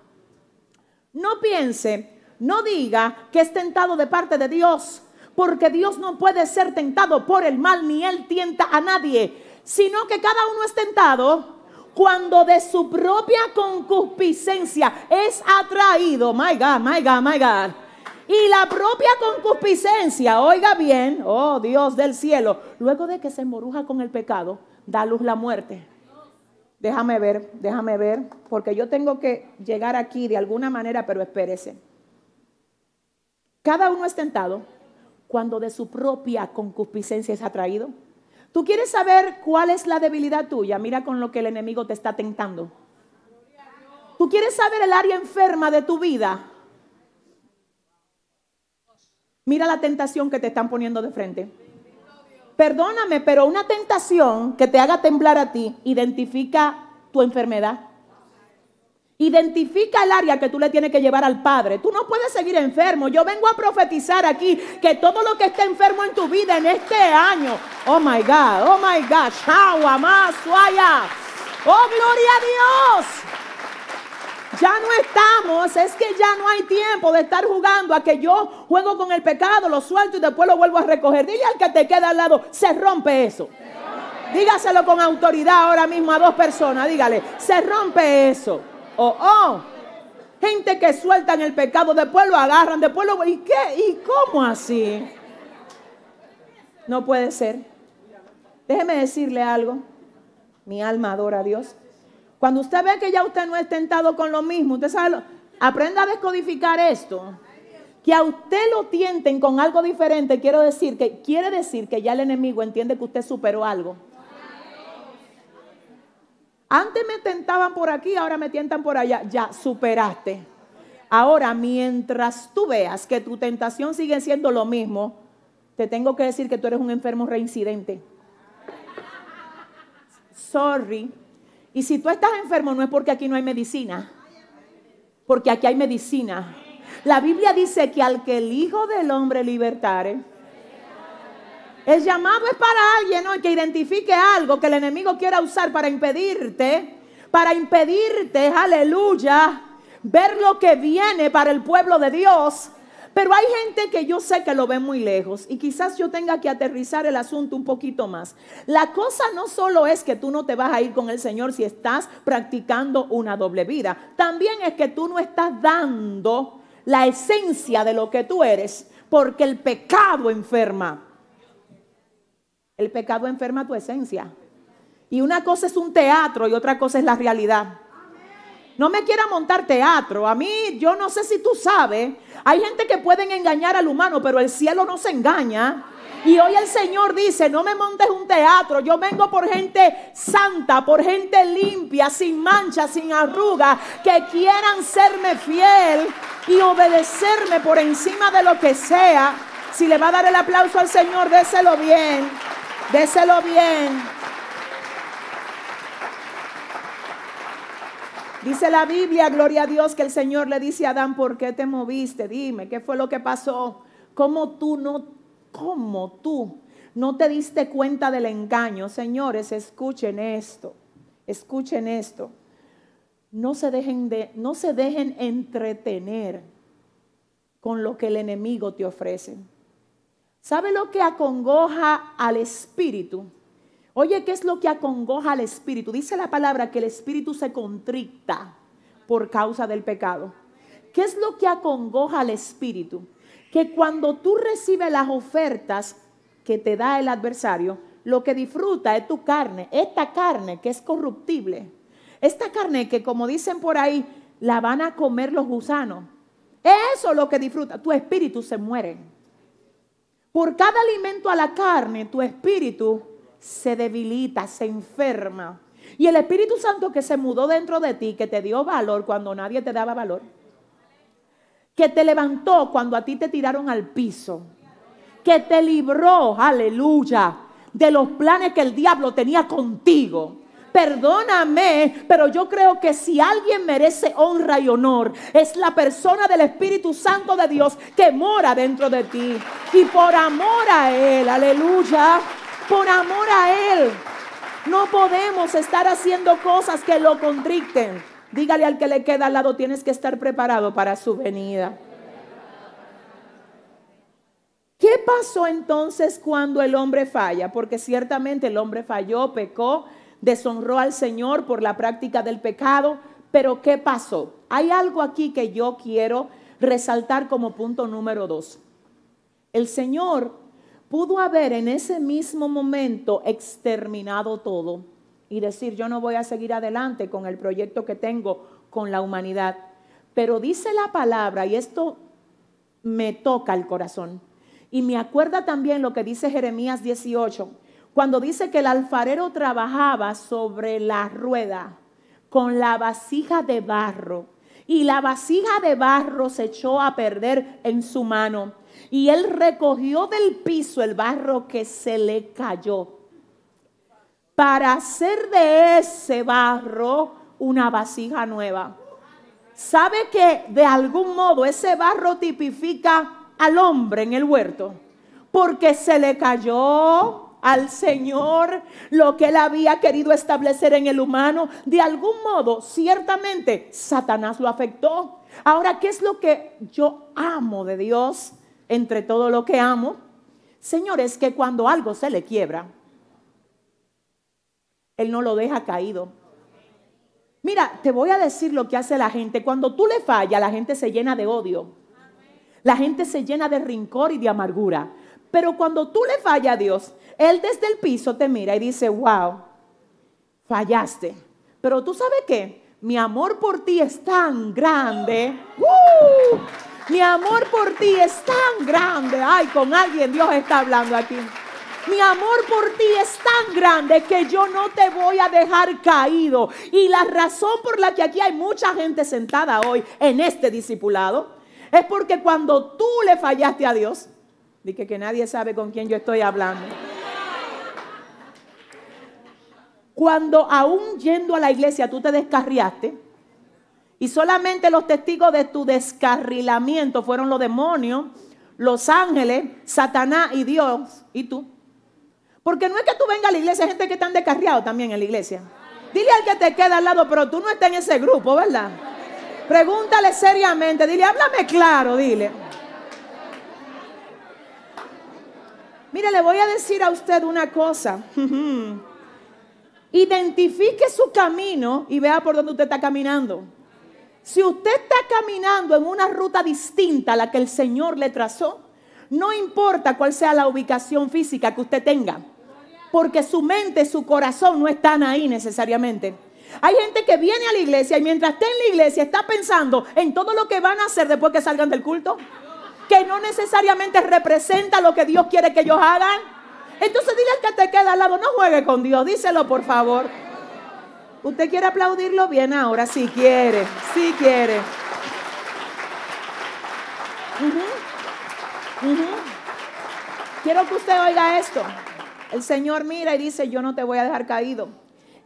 no piense, no diga que es tentado de parte de Dios, porque Dios no puede ser tentado por el mal, ni Él tienta a nadie, sino que cada uno es tentado cuando de su propia concupiscencia es atraído, my God, my God, my God. Y la propia concupiscencia, oiga bien, oh Dios del cielo, luego de que se moruja con el pecado, da luz la muerte. Déjame ver, déjame ver, porque yo tengo que llegar aquí de alguna manera, pero espérese. Cada uno es tentado cuando de su propia concupiscencia es atraído. ¿Tú quieres saber cuál es la debilidad tuya? Mira con lo que el enemigo te está tentando. ¿Tú quieres saber el área enferma de tu vida? Mira la tentación que te están poniendo de frente. Perdóname, pero una tentación que te haga temblar a ti identifica tu enfermedad. Identifica el área que tú le tienes que llevar al Padre. Tú no puedes seguir enfermo. Yo vengo a profetizar aquí que todo lo que esté enfermo en tu vida en este año, oh my God, oh my God, oh gloria a Dios. Ya no estamos, es que ya no hay tiempo de estar jugando a que yo juego con el pecado, lo suelto y después lo vuelvo a recoger. Dile al que te queda al lado, se rompe eso. Dígaselo con autoridad ahora mismo a dos personas, dígale, se rompe eso. Oh, oh. Gente que sueltan el pecado, después lo agarran, después lo... ¿Y qué? ¿Y cómo así? No puede ser. Déjeme decirle algo. Mi alma adora a Dios. Cuando usted ve que ya usted no es tentado con lo mismo, usted sabe, aprenda a descodificar esto. Que a usted lo tienten con algo diferente, quiero decir que quiere decir que ya el enemigo entiende que usted superó algo. Antes me tentaban por aquí, ahora me tientan por allá. Ya superaste. Ahora, mientras tú veas que tu tentación sigue siendo lo mismo, te tengo que decir que tú eres un enfermo reincidente. sorry. Y si tú estás enfermo no es porque aquí no hay medicina, porque aquí hay medicina. La Biblia dice que al que el Hijo del Hombre libertare, el llamado es para alguien ¿no? que identifique algo que el enemigo quiera usar para impedirte, para impedirte, aleluya, ver lo que viene para el pueblo de Dios. Pero hay gente que yo sé que lo ve muy lejos y quizás yo tenga que aterrizar el asunto un poquito más. La cosa no solo es que tú no te vas a ir con el Señor si estás practicando una doble vida, también es que tú no estás dando la esencia de lo que tú eres porque el pecado enferma. El pecado enferma tu esencia. Y una cosa es un teatro y otra cosa es la realidad. No me quiera montar teatro. A mí, yo no sé si tú sabes, hay gente que pueden engañar al humano, pero el cielo no se engaña. Y hoy el Señor dice, no me montes un teatro, yo vengo por gente santa, por gente limpia, sin mancha, sin arruga, que quieran serme fiel y obedecerme por encima de lo que sea. Si le va a dar el aplauso al Señor, déselo bien, déselo bien. Dice la Biblia, gloria a Dios, que el Señor le dice a Adán, ¿por qué te moviste? Dime, ¿qué fue lo que pasó? ¿Cómo tú no, cómo tú no te diste cuenta del engaño? Señores, escuchen esto, escuchen esto. No se dejen, de, no se dejen entretener con lo que el enemigo te ofrece. ¿Sabe lo que acongoja al espíritu? Oye, ¿qué es lo que acongoja al espíritu? Dice la palabra que el espíritu se contricta por causa del pecado. ¿Qué es lo que acongoja al espíritu? Que cuando tú recibes las ofertas que te da el adversario, lo que disfruta es tu carne, esta carne que es corruptible, esta carne que como dicen por ahí, la van a comer los gusanos. Eso es lo que disfruta, tu espíritu se muere. Por cada alimento a la carne, tu espíritu se debilita, se enferma. Y el Espíritu Santo que se mudó dentro de ti, que te dio valor cuando nadie te daba valor, que te levantó cuando a ti te tiraron al piso, que te libró, aleluya, de los planes que el diablo tenía contigo. Perdóname, pero yo creo que si alguien merece honra y honor, es la persona del Espíritu Santo de Dios que mora dentro de ti. Y por amor a Él, aleluya, por amor a Él. No podemos estar haciendo cosas que lo contricten. Dígale al que le queda al lado, tienes que estar preparado para su venida. ¿Qué pasó entonces cuando el hombre falla? Porque ciertamente el hombre falló, pecó, deshonró al Señor por la práctica del pecado. Pero ¿qué pasó? Hay algo aquí que yo quiero resaltar como punto número dos. El Señor pudo haber en ese mismo momento exterminado todo y decir, yo no voy a seguir adelante con el proyecto que tengo con la humanidad. Pero dice la palabra, y esto me toca el corazón, y me acuerda también lo que dice Jeremías 18, cuando dice que el alfarero trabajaba sobre la rueda con la vasija de barro, y la vasija de barro se echó a perder en su mano y él recogió del piso el barro que se le cayó para hacer de ese barro una vasija nueva. ¿Sabe que de algún modo ese barro tipifica al hombre en el huerto? Porque se le cayó al Señor lo que él había querido establecer en el humano. De algún modo, ciertamente, Satanás lo afectó. Ahora, ¿qué es lo que yo amo de Dios? Entre todo lo que amo, señores, que cuando algo se le quiebra, Él no lo deja caído. Mira, te voy a decir lo que hace la gente. Cuando tú le fallas, la gente se llena de odio. La gente se llena de rincor y de amargura. Pero cuando tú le fallas a Dios, Él desde el piso te mira y dice, wow, fallaste. Pero tú sabes qué? Mi amor por ti es tan grande. Mi amor por ti es tan grande. Ay, con alguien Dios está hablando aquí. Mi amor por ti es tan grande que yo no te voy a dejar caído. Y la razón por la que aquí hay mucha gente sentada hoy en este discipulado es porque cuando tú le fallaste a Dios, dije que nadie sabe con quién yo estoy hablando. Cuando aún yendo a la iglesia tú te descarriaste y solamente los testigos de tu descarrilamiento fueron los demonios, los ángeles, Satanás y Dios y tú. Porque no es que tú vengas a la iglesia, hay gente que están descarriados también en la iglesia. Dile al que te queda al lado, pero tú no estás en ese grupo, ¿verdad? Pregúntale seriamente, dile, háblame claro, dile. Mire, le voy a decir a usted una cosa. Identifique su camino y vea por dónde usted está caminando. Si usted está caminando en una ruta distinta a la que el Señor le trazó, no importa cuál sea la ubicación física que usted tenga, porque su mente, su corazón no están ahí necesariamente. Hay gente que viene a la iglesia y mientras está en la iglesia está pensando en todo lo que van a hacer después que salgan del culto, que no necesariamente representa lo que Dios quiere que ellos hagan. Entonces dile al que te queda al lado, no juegue con Dios, díselo por favor. ¿Usted quiere aplaudirlo bien ahora? Si quiere, si quiere. Quiero que usted oiga esto. El Señor mira y dice, yo no te voy a dejar caído.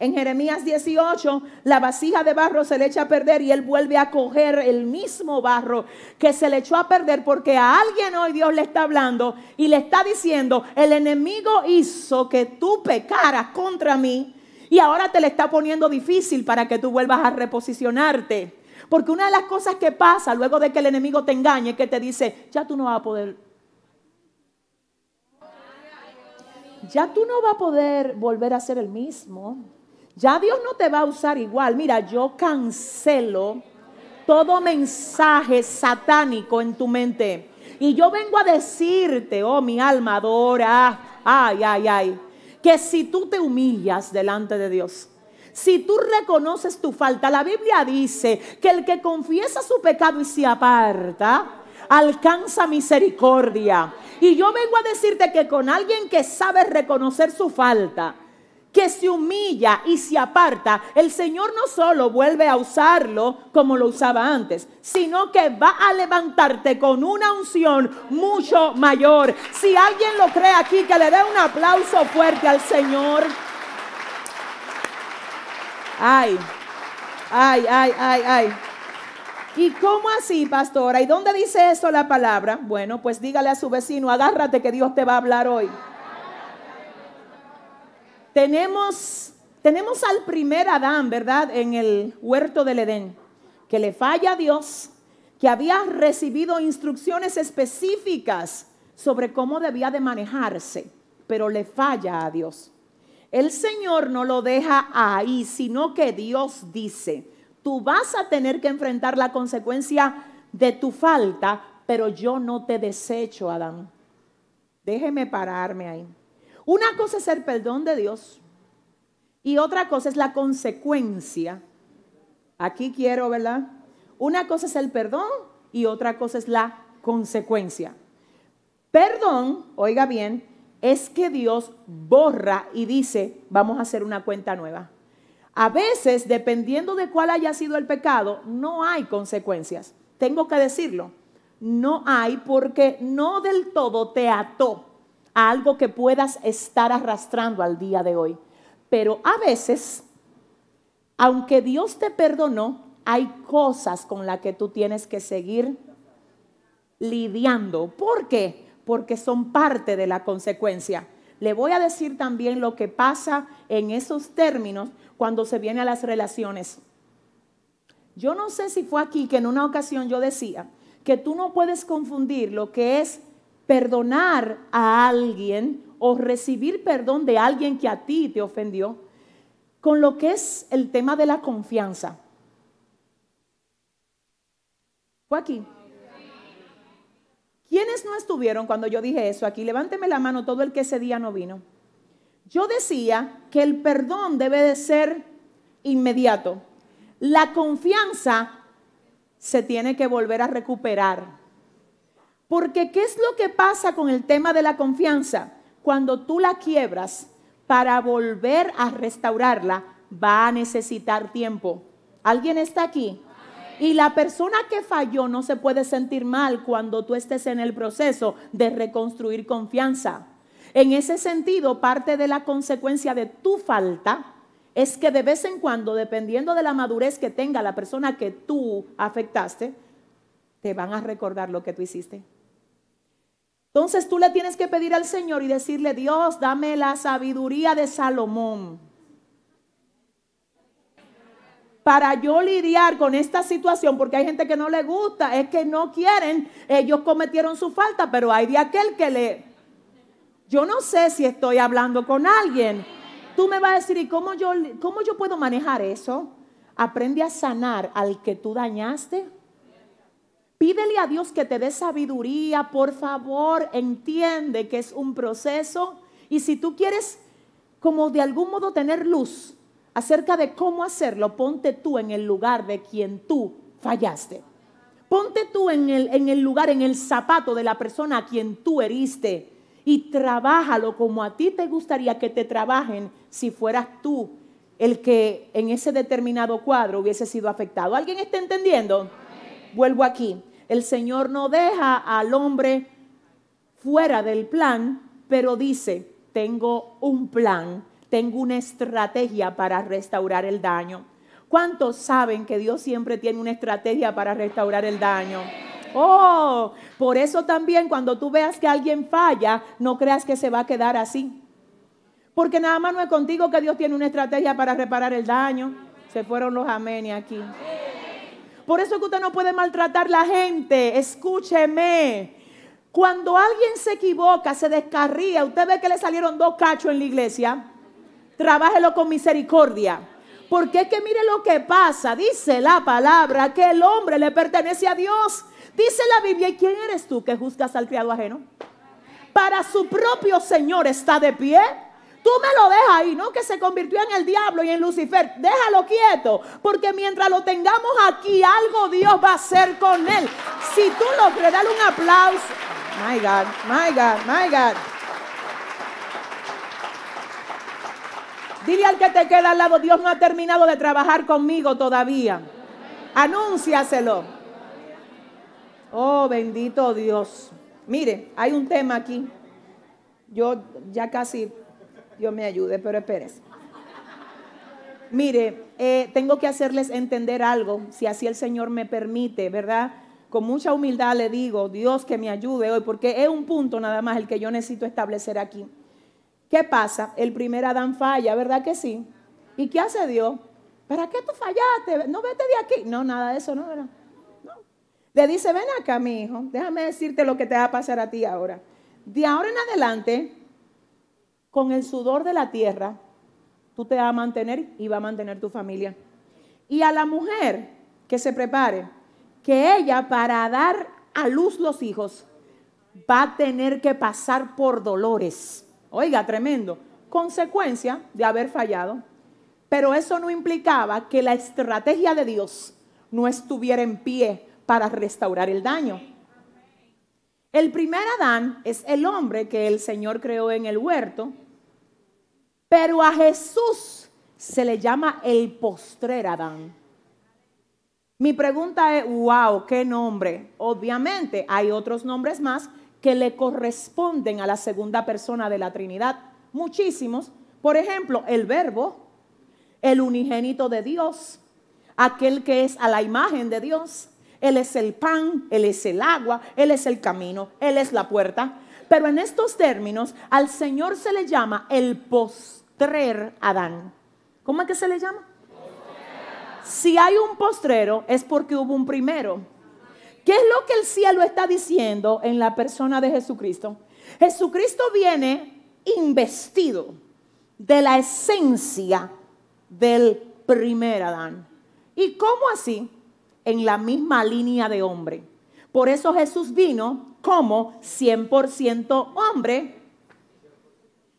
En Jeremías 18, la vasija de barro se le echa a perder y él vuelve a coger el mismo barro que se le echó a perder porque a alguien hoy Dios le está hablando y le está diciendo, el enemigo hizo que tú pecaras contra mí y ahora te le está poniendo difícil para que tú vuelvas a reposicionarte. Porque una de las cosas que pasa luego de que el enemigo te engañe es que te dice, ya tú no vas a poder. Ya tú no vas a poder volver a ser el mismo. Ya Dios no te va a usar igual. Mira, yo cancelo todo mensaje satánico en tu mente. Y yo vengo a decirte, oh mi alma adora, ay, ay, ay que si tú te humillas delante de Dios, si tú reconoces tu falta, la Biblia dice que el que confiesa su pecado y se aparta, alcanza misericordia. Y yo vengo a decirte que con alguien que sabe reconocer su falta, que se humilla y se aparta, el Señor no solo vuelve a usarlo como lo usaba antes, sino que va a levantarte con una unción mucho mayor. Si alguien lo cree aquí, que le dé un aplauso fuerte al Señor. Ay, ay, ay, ay, ay. ¿Y cómo así, pastora? ¿Y dónde dice eso la palabra? Bueno, pues dígale a su vecino, agárrate que Dios te va a hablar hoy. Tenemos, tenemos al primer Adán, ¿verdad? En el huerto del Edén, que le falla a Dios, que había recibido instrucciones específicas sobre cómo debía de manejarse, pero le falla a Dios. El Señor no lo deja ahí, sino que Dios dice, tú vas a tener que enfrentar la consecuencia de tu falta, pero yo no te desecho, Adán. Déjeme pararme ahí. Una cosa es el perdón de Dios y otra cosa es la consecuencia. Aquí quiero, ¿verdad? Una cosa es el perdón y otra cosa es la consecuencia. Perdón, oiga bien, es que Dios borra y dice, vamos a hacer una cuenta nueva. A veces, dependiendo de cuál haya sido el pecado, no hay consecuencias. Tengo que decirlo. No hay porque no del todo te ató a algo que puedas estar arrastrando al día de hoy. Pero a veces, aunque Dios te perdonó, hay cosas con las que tú tienes que seguir lidiando. ¿Por qué? Porque son parte de la consecuencia. Le voy a decir también lo que pasa en esos términos cuando se viene a las relaciones. Yo no sé si fue aquí que en una ocasión yo decía que tú no puedes confundir lo que es perdonar a alguien o recibir perdón de alguien que a ti te ofendió con lo que es el tema de la confianza. Fue aquí. ¿Quiénes no estuvieron cuando yo dije eso aquí? Levánteme la mano todo el que ese día no vino. Yo decía que el perdón debe de ser inmediato. La confianza se tiene que volver a recuperar. Porque ¿qué es lo que pasa con el tema de la confianza? Cuando tú la quiebras, para volver a restaurarla, va a necesitar tiempo. ¿Alguien está aquí? Y la persona que falló no se puede sentir mal cuando tú estés en el proceso de reconstruir confianza. En ese sentido, parte de la consecuencia de tu falta es que de vez en cuando, dependiendo de la madurez que tenga la persona que tú afectaste, te van a recordar lo que tú hiciste. Entonces tú le tienes que pedir al Señor y decirle, Dios, dame la sabiduría de Salomón para yo lidiar con esta situación, porque hay gente que no le gusta, es que no quieren, ellos cometieron su falta, pero hay de aquel que le... Yo no sé si estoy hablando con alguien. Tú me vas a decir, ¿y cómo yo, cómo yo puedo manejar eso? Aprende a sanar al que tú dañaste. Pídele a Dios que te dé sabiduría, por favor, entiende que es un proceso. Y si tú quieres como de algún modo tener luz, acerca de cómo hacerlo, ponte tú en el lugar de quien tú fallaste. Ponte tú en el, en el lugar, en el zapato de la persona a quien tú heriste y trabájalo como a ti te gustaría que te trabajen si fueras tú el que en ese determinado cuadro hubiese sido afectado. ¿Alguien está entendiendo? Vuelvo aquí. El Señor no deja al hombre fuera del plan, pero dice, tengo un plan tengo una estrategia para restaurar el daño. ¿Cuántos saben que Dios siempre tiene una estrategia para restaurar el daño? Oh, por eso también cuando tú veas que alguien falla, no creas que se va a quedar así. Porque nada más no es contigo que Dios tiene una estrategia para reparar el daño. Se fueron los amenes aquí. Por eso que usted no puede maltratar a la gente. Escúcheme. Cuando alguien se equivoca, se descarría, usted ve que le salieron dos cachos en la iglesia trabájelo con misericordia. Porque es que mire lo que pasa. Dice la palabra que el hombre le pertenece a Dios. Dice la Biblia, ¿y quién eres tú que juzgas al criado ajeno? Para su propio Señor está de pie. Tú me lo dejas ahí, ¿no? Que se convirtió en el diablo y en Lucifer. Déjalo quieto, porque mientras lo tengamos aquí, algo Dios va a hacer con él. Si tú lo crees, dale un aplauso. My God, my God, my God. Dile al que te queda al lado, Dios no ha terminado de trabajar conmigo todavía. Anúnciaselo. Oh, bendito Dios. Mire, hay un tema aquí. Yo ya casi, Dios me ayude, pero espérese. Mire, eh, tengo que hacerles entender algo, si así el Señor me permite, ¿verdad? Con mucha humildad le digo, Dios que me ayude hoy, porque es un punto nada más el que yo necesito establecer aquí. ¿Qué pasa? El primer Adán falla, ¿verdad que sí? ¿Y qué hace Dios? ¿Para qué tú fallaste? No vete de aquí. No, nada de eso, no, ¿verdad? No. Le dice, ven acá, mi hijo, déjame decirte lo que te va a pasar a ti ahora. De ahora en adelante, con el sudor de la tierra, tú te vas a mantener y va a mantener tu familia. Y a la mujer que se prepare, que ella para dar a luz los hijos va a tener que pasar por dolores. Oiga, tremendo. Consecuencia de haber fallado. Pero eso no implicaba que la estrategia de Dios no estuviera en pie para restaurar el daño. El primer Adán es el hombre que el Señor creó en el huerto, pero a Jesús se le llama el postrer Adán. Mi pregunta es, wow, ¿qué nombre? Obviamente hay otros nombres más que le corresponden a la segunda persona de la Trinidad. Muchísimos. Por ejemplo, el verbo, el unigénito de Dios, aquel que es a la imagen de Dios. Él es el pan, Él es el agua, Él es el camino, Él es la puerta. Pero en estos términos, al Señor se le llama el Adán. ¿Cómo es que se le llama? Si hay un postrero es porque hubo un primero. ¿Qué es lo que el cielo está diciendo en la persona de Jesucristo? Jesucristo viene investido de la esencia del primer Adán. ¿Y cómo así? En la misma línea de hombre. Por eso Jesús vino como 100% hombre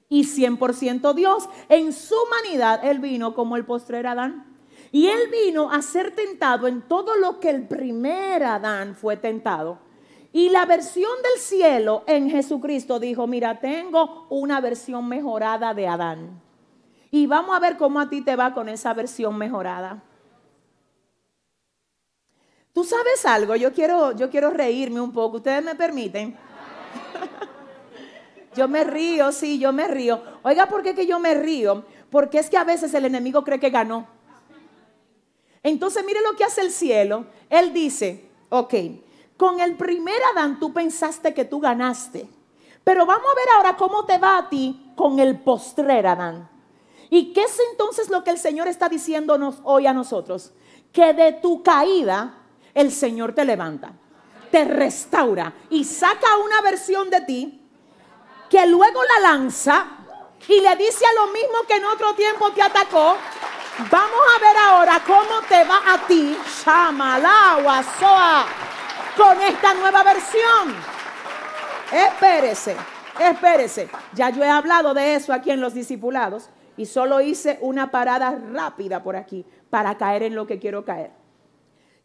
y 100% Dios. En su humanidad, Él vino como el postrer Adán. Y él vino a ser tentado en todo lo que el primer Adán fue tentado. Y la versión del cielo en Jesucristo dijo, mira, tengo una versión mejorada de Adán. Y vamos a ver cómo a ti te va con esa versión mejorada. Tú sabes algo, yo quiero, yo quiero reírme un poco, ustedes me permiten. yo me río, sí, yo me río. Oiga, ¿por qué que yo me río? Porque es que a veces el enemigo cree que ganó. Entonces mire lo que hace el cielo. Él dice, ok, con el primer Adán tú pensaste que tú ganaste. Pero vamos a ver ahora cómo te va a ti con el postrer Adán. ¿Y qué es entonces lo que el Señor está diciéndonos hoy a nosotros? Que de tu caída el Señor te levanta, te restaura y saca una versión de ti que luego la lanza y le dice a lo mismo que en otro tiempo te atacó. Vamos a ver ahora cómo te va a ti, Shamalagua Soa, con esta nueva versión. Espérese, espérese. Ya yo he hablado de eso aquí en los discipulados y solo hice una parada rápida por aquí para caer en lo que quiero caer.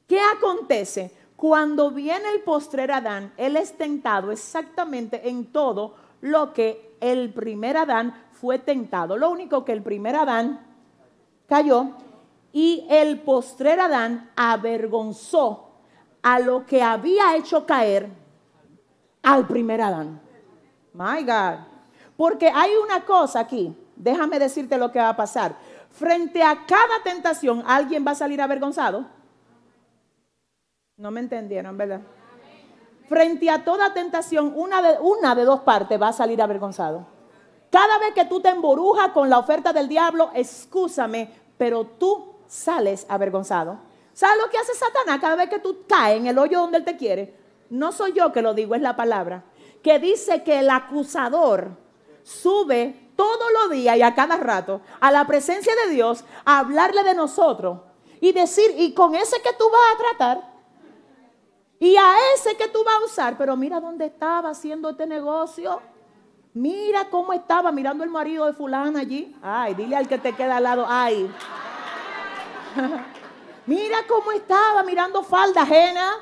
¿Qué acontece? Cuando viene el postrer Adán, él es tentado exactamente en todo lo que el primer Adán fue tentado. Lo único que el primer Adán cayó y el postrer Adán avergonzó a lo que había hecho caer al primer Adán. My God. Porque hay una cosa aquí, déjame decirte lo que va a pasar. Frente a cada tentación, alguien va a salir avergonzado. No me entendieron, ¿verdad? Frente a toda tentación, una de, una de dos partes va a salir avergonzado. Cada vez que tú te emborujas con la oferta del diablo, excúsame, pero tú sales avergonzado. ¿Sabes lo que hace Satanás cada vez que tú caes en el hoyo donde él te quiere? No soy yo que lo digo, es la palabra. Que dice que el acusador sube todos los días y a cada rato a la presencia de Dios a hablarle de nosotros y decir, y con ese que tú vas a tratar, y a ese que tú vas a usar, pero mira dónde estaba haciendo este negocio. Mira cómo estaba mirando el marido de fulana allí. Ay, dile al que te queda al lado, ay. mira cómo estaba mirando falda ajena.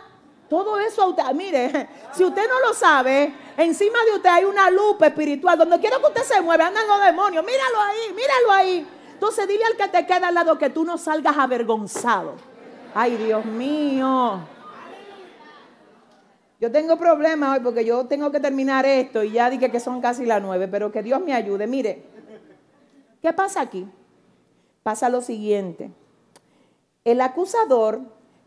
Todo eso, mire, si usted no lo sabe, encima de usted hay una lupa espiritual. Donde quiero que usted se mueva, andan los demonios. Míralo ahí, míralo ahí. Entonces dile al que te queda al lado que tú no salgas avergonzado. Ay, Dios mío. Yo tengo problemas hoy porque yo tengo que terminar esto y ya dije que son casi las nueve, pero que Dios me ayude. Mire, ¿qué pasa aquí? Pasa lo siguiente. El acusador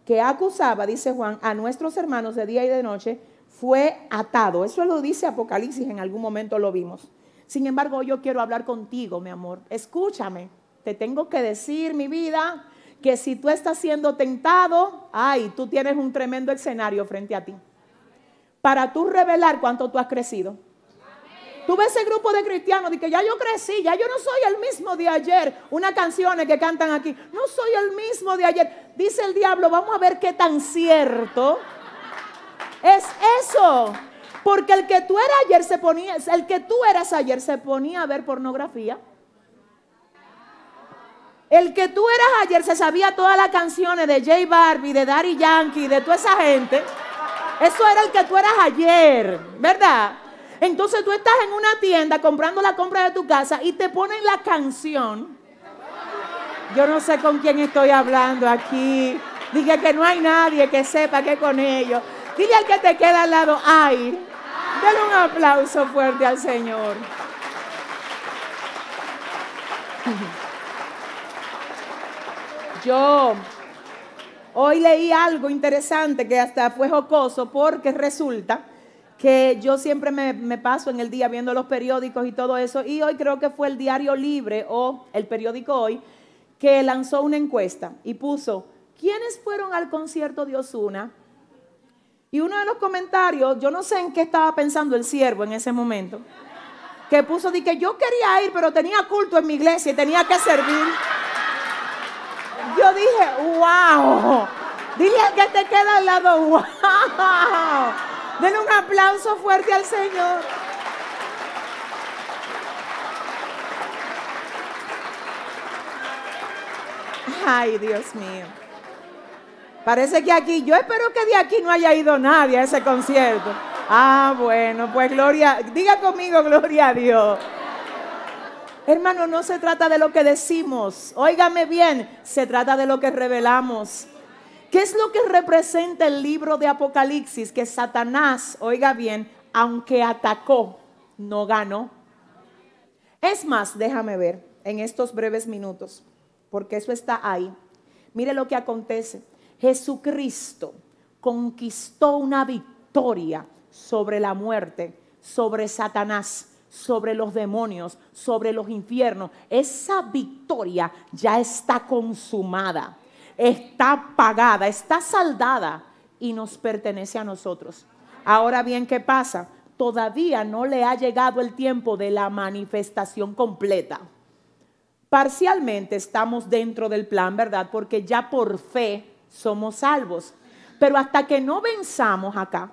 que acusaba, dice Juan, a nuestros hermanos de día y de noche, fue atado. Eso lo dice Apocalipsis, en algún momento lo vimos. Sin embargo, yo quiero hablar contigo, mi amor. Escúchame, te tengo que decir, mi vida, que si tú estás siendo tentado, ay, tú tienes un tremendo escenario frente a ti para tú revelar cuánto tú has crecido. Tú ves ese grupo de cristianos de que ya yo crecí, ya yo no soy el mismo de ayer. Unas canciones que cantan aquí, no soy el mismo de ayer. Dice el diablo, vamos a ver qué tan cierto es eso. Porque el que tú eras ayer se ponía, el que tú eras ayer se ponía a ver pornografía. El que tú eras ayer se sabía todas las canciones de J Barbie, de Daddy Yankee, de toda esa gente. Eso era el que tú eras ayer, ¿verdad? Entonces tú estás en una tienda comprando la compra de tu casa y te ponen la canción. Yo no sé con quién estoy hablando aquí. Dije que no hay nadie que sepa que con ellos. Dile al que te queda al lado, ay. Dale un aplauso fuerte al Señor. Yo Hoy leí algo interesante que hasta fue jocoso porque resulta que yo siempre me, paso en el día viendo los periódicos y todo eso y hoy creo que fue el Diario Libre o el periódico Hoy que lanzó una encuesta y puso, ¿quiénes fueron al concierto de Osuna? Y uno de los comentarios, yo no sé en qué estaba pensando el siervo en ese momento, que puso de que yo quería ir, pero tenía culto en mi iglesia y tenía que servir. Dije, wow. Dile al que te queda al lado, wow. Denle un aplauso fuerte al Señor. Ay, Dios mío. Parece que aquí, yo espero que de aquí no haya ido nadie a ese concierto. Ah, bueno, pues gloria, diga conmigo, gloria a Dios. Hermano, no se trata de lo que decimos. Óigame bien, se trata de lo que revelamos. ¿Qué es lo que representa el libro de Apocalipsis? Que Satanás, oiga bien, aunque atacó, no ganó. Es más, déjame ver. en estos breves minutos, porque eso está ahí. Mire lo que acontece. Jesucristo conquistó una victoria sobre la muerte, sobre Satanás, sobre los demonios, sobre los infiernos. Esa victoria ya está consumada, está pagada, está saldada y nos pertenece a nosotros. Ahora bien, ¿qué pasa? Todavía no le ha llegado el tiempo de la manifestación completa. Parcialmente estamos dentro del plan, ¿verdad? Porque ya por fe somos salvos. Pero hasta que no venzamos acá,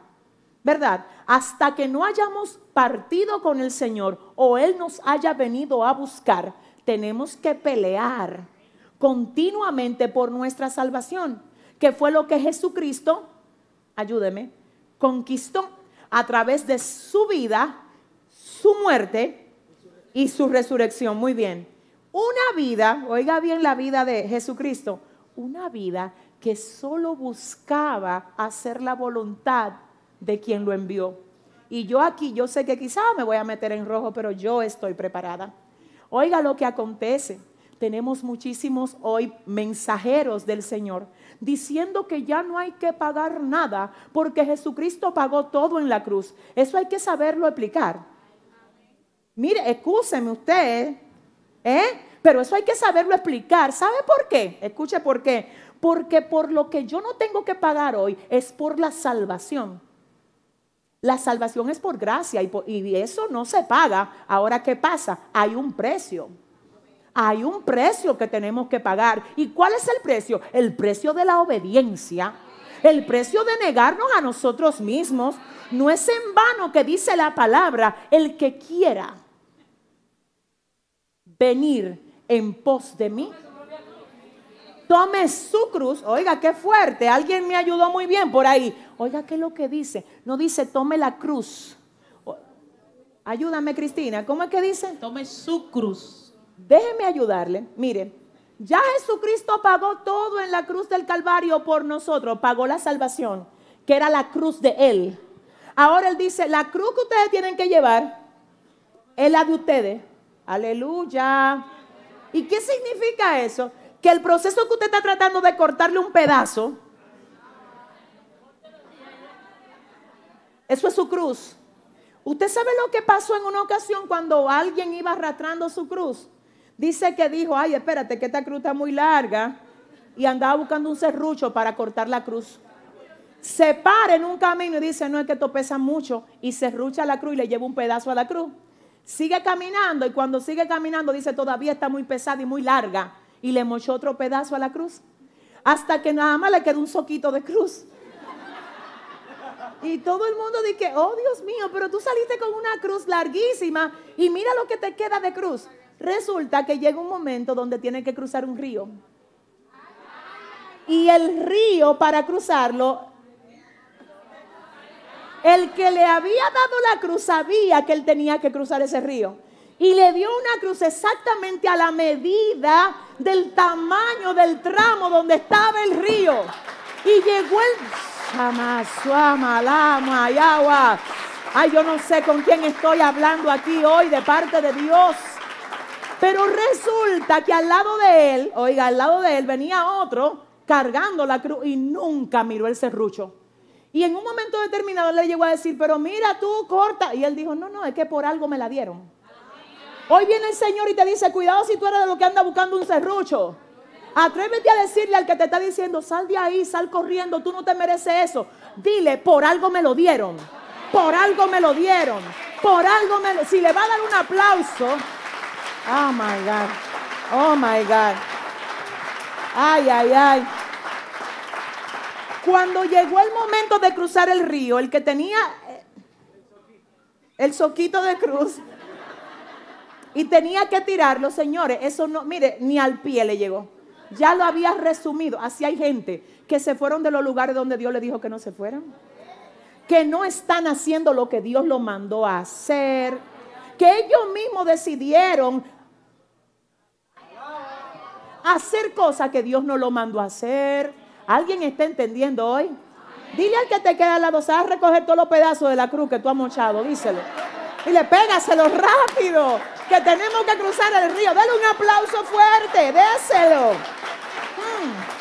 ¿verdad? Hasta que no hayamos partido con el Señor o Él nos haya venido a buscar, tenemos que pelear continuamente por nuestra salvación, que fue lo que Jesucristo, ayúdeme, conquistó a través de su vida, su muerte y su resurrección. Muy bien. Una vida, oiga bien la vida de Jesucristo, una vida que solo buscaba hacer la voluntad de quien lo envió. Y yo aquí, yo sé que quizá me voy a meter en rojo, pero yo estoy preparada. Oiga lo que acontece. Tenemos muchísimos hoy mensajeros del Señor diciendo que ya no hay que pagar nada porque Jesucristo pagó todo en la cruz. Eso hay que saberlo explicar. Mire, escúcheme usted, ¿eh? Pero eso hay que saberlo explicar. ¿Sabe por qué? Escuche por qué. Porque por lo que yo no tengo que pagar hoy es por la salvación. La salvación es por gracia y, eso no se paga. Ahora, ¿qué pasa? Hay un precio. Hay un precio que tenemos que pagar. ¿Y cuál es el precio? El precio de la obediencia. El precio de negarnos a nosotros mismos. No es en vano que dice la palabra, el que quiera venir en pos de mí, tome su cruz. Oiga, qué fuerte. Alguien me ayudó muy bien por ahí. Oiga, ¿qué es lo que dice? No dice tome la cruz. Ayúdame, Cristina. ¿Cómo es que dice? Tome su cruz. Déjeme ayudarle. Mire, ya Jesucristo pagó todo en la cruz del Calvario por nosotros. Pagó la salvación, que era la cruz de Él. Ahora Él dice, la cruz que ustedes tienen que llevar es la de ustedes. Aleluya. ¿Y qué significa eso? Que el proceso que usted está tratando de cortarle un pedazo, eso es su cruz. ¿Usted sabe lo que pasó en una ocasión cuando alguien iba arrastrando su cruz? Dice que dijo, ay, espérate, que esta cruz está muy larga. Y andaba buscando un serrucho para cortar la cruz. Se para en un camino y dice, no es que esto pesa mucho. Y serrucha la cruz y le lleva un pedazo a la cruz. Sigue caminando y cuando sigue caminando dice, todavía está muy pesada y muy larga. Y le mochó otro pedazo a la cruz. Hasta que nada más le quedó un soquito de cruz. Y todo el mundo dice, oh Dios mío, pero tú saliste con una cruz larguísima y mira lo que te queda de cruz. Resulta que llega un momento donde tiene que cruzar un río. Y el río para cruzarlo el que le había dado la cruz sabía que él tenía que cruzar ese río. Y le dio una cruz exactamente a la medida del tamaño del tramo donde estaba el río. Y llegó el agua. Ay, yo no sé con quién estoy hablando aquí hoy de parte de Dios. Pero resulta que al lado de él, oiga, al lado de él venía otro cargando la cruz y nunca miró el serrucho. Y en un momento determinado le llegó a decir, pero mira tú, corta. Y él dijo, no, no, es que por algo me la dieron. Hoy viene el Señor y te dice, cuidado si tú eres de lo que anda buscando un serrucho. Atrévete a decirle al que te está diciendo, sal de ahí, sal corriendo, tú no te mereces eso. Dile, por algo me lo dieron. Por algo me lo dieron. Por algo me lo... Si le va a dar un aplauso. Oh, my God. Oh, my God. Ay, ay, ay. Cuando llegó el momento de cruzar el río, el que tenía eh, el soquito de cruz y tenía que tirarlo, señores, eso no, mire, ni al pie le llegó. Ya lo había resumido. Así hay gente que se fueron de los lugares donde Dios le dijo que no se fueran. Que no están haciendo lo que Dios lo mandó a hacer. Que ellos mismos decidieron hacer cosas que Dios no lo mandó a hacer ¿Alguien está entendiendo hoy? Dile al que te queda al lado, a recoger todos los pedazos de la cruz que tú has mochado, díselo. Y le pégaselo rápido. que tenemos que cruzar el río. Dale un aplauso fuerte, déselo. Mm.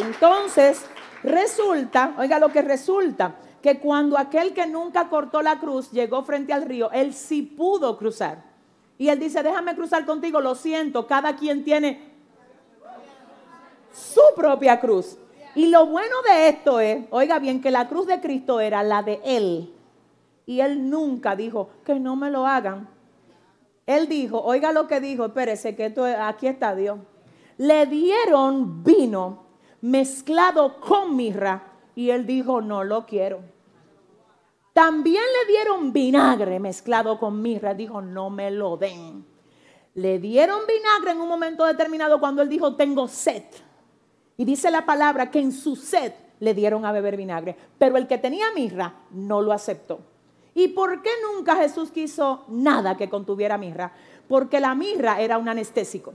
Entonces, resulta, oiga lo que resulta, que cuando aquel que nunca cortó la cruz llegó frente al río, él sí pudo cruzar. Y él dice, déjame cruzar contigo, lo siento, cada quien tiene su propia cruz. Y lo bueno de esto es, oiga bien, que la cruz de Cristo era la de él. Y él nunca dijo, que no me lo hagan. Él dijo, oiga lo que dijo, espérese, que esto, aquí está Dios. Le dieron vino mezclado con mirra. Y él dijo, no lo quiero. También le dieron vinagre mezclado con mirra. Dijo, no me lo den. Le dieron vinagre en un momento determinado cuando él dijo, tengo sed. Y dice la palabra que en su sed le dieron a beber vinagre. Pero el que tenía mirra no lo aceptó. ¿Y por qué nunca Jesús quiso nada que contuviera mirra? Porque la mirra era un anestésico.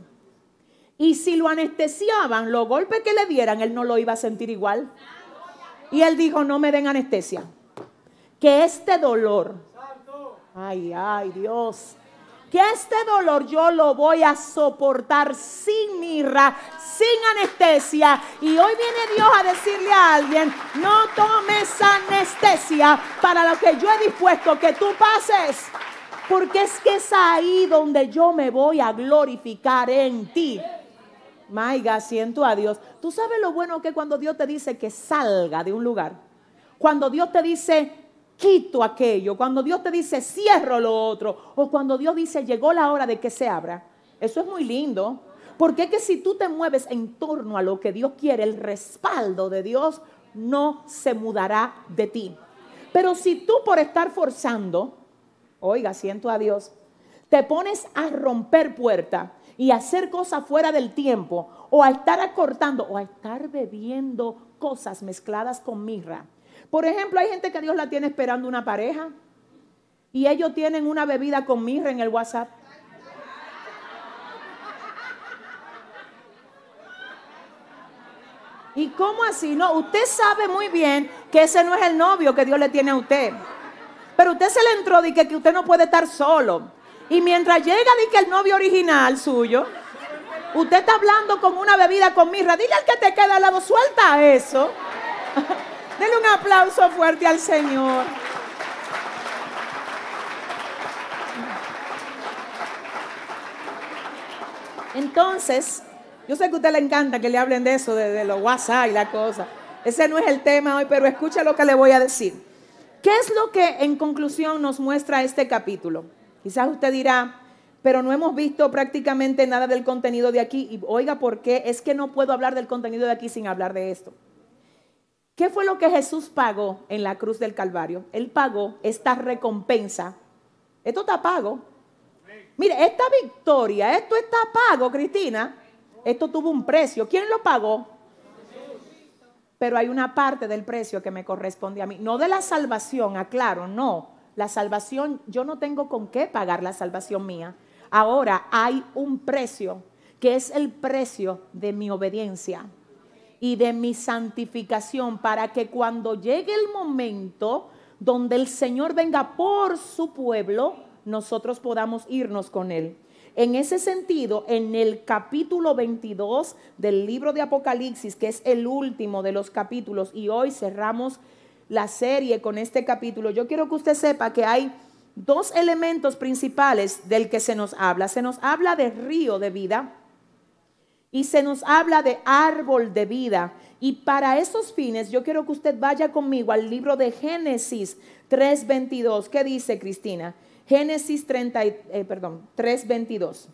Y si lo anestesiaban, los golpes que le dieran, él no lo iba a sentir igual. Y él dijo, no me den anestesia. Que este dolor, ay, ay, Dios, que este dolor yo lo voy a soportar sin mirra, sin anestesia. Y hoy viene Dios a decirle a alguien, no tomes anestesia para lo que yo he dispuesto que tú pases. Porque es que es ahí donde yo me voy a glorificar en ti. Maiga, siento a Dios. Tú sabes lo bueno que cuando Dios te dice que salga de un lugar. Cuando Dios te dice quito aquello. Cuando Dios te dice cierro lo otro. O cuando Dios dice llegó la hora de que se abra. Eso es muy lindo. Porque es que si tú te mueves en torno a lo que Dios quiere, el respaldo de Dios no se mudará de ti. Pero si tú por estar forzando, oiga, siento a Dios, te pones a romper puerta y hacer cosas fuera del tiempo, o a estar acortando, o a estar bebiendo cosas mezcladas con mirra. Por ejemplo, hay gente que Dios la tiene esperando una pareja y ellos tienen una bebida con mirra en el WhatsApp. ¿Y cómo así? No, usted sabe muy bien que ese no es el novio que Dios le tiene a usted. Pero usted se le entró y que, usted no puede estar solo. Y mientras llega di que el novio original suyo, usted está hablando con una bebida con mirra. Dile al que te queda al lado, suelta eso. Denle un aplauso fuerte al Señor. Entonces, yo sé que a usted le encanta que le hablen de eso, de, de los WhatsApp y la cosa. Ese no es el tema hoy, pero escucha lo que le voy a decir. ¿Qué es lo que en conclusión nos muestra este capítulo? Quizás usted dirá, pero no hemos visto prácticamente nada del contenido de aquí. Y oiga, ¿por qué? Es que no puedo hablar del contenido de aquí sin hablar de esto. ¿Qué fue lo que Jesús pagó en la cruz del Calvario? Él pagó esta recompensa. Esto está pago. Mire, esta victoria, esto está pago, Cristina. Esto tuvo un precio. ¿Quién lo pagó? Pero hay una parte del precio que me corresponde a mí. No de la salvación, aclaro, no la salvación, yo no tengo con qué pagar la salvación mía. Ahora hay un precio que es el precio de mi obediencia y de mi santificación para que cuando llegue el momento donde el Señor venga por su pueblo, nosotros podamos irnos con Él. En ese sentido, en el capítulo 22 del libro de Apocalipsis, que es el último de los capítulos, y hoy cerramos la serie con este capítulo, yo quiero que usted sepa que hay dos elementos principales del que se nos habla. Se nos habla de río de vida y se nos habla de árbol de vida. Y para esos fines yo quiero que usted vaya conmigo al libro de Génesis 3.22. ¿Qué dice Cristina? Génesis 30, eh, perdón, 3.22.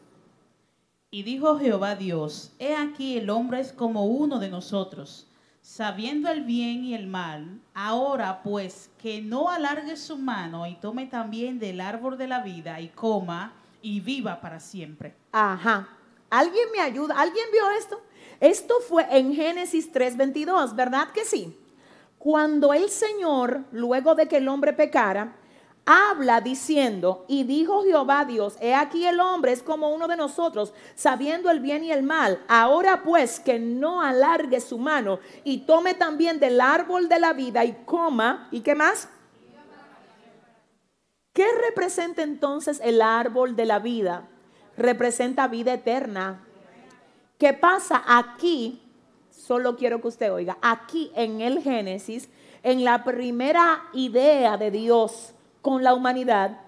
Y dijo Jehová Dios, he aquí el hombre es como uno de nosotros sabiendo el bien y el mal, ahora pues que no alargue su mano y tome también del árbol de la vida y coma y viva para siempre. Ajá. ¿Alguien me ayuda? ¿Alguien vio esto? Esto fue en Génesis 3:22, ¿verdad que sí? Cuando el Señor, luego de que el hombre pecara, habla diciendo, y dijo Jehová Dios, he aquí el hombre es como uno de nosotros, sabiendo el bien y el mal. Ahora pues que no alargue su mano y tome también del árbol de la vida y coma, ¿y qué más? ¿Qué representa entonces el árbol de la vida? Representa vida eterna. ¿Qué pasa aquí? Solo quiero que usted oiga, aquí en el Génesis, en la primera idea de Dios con la humanidad,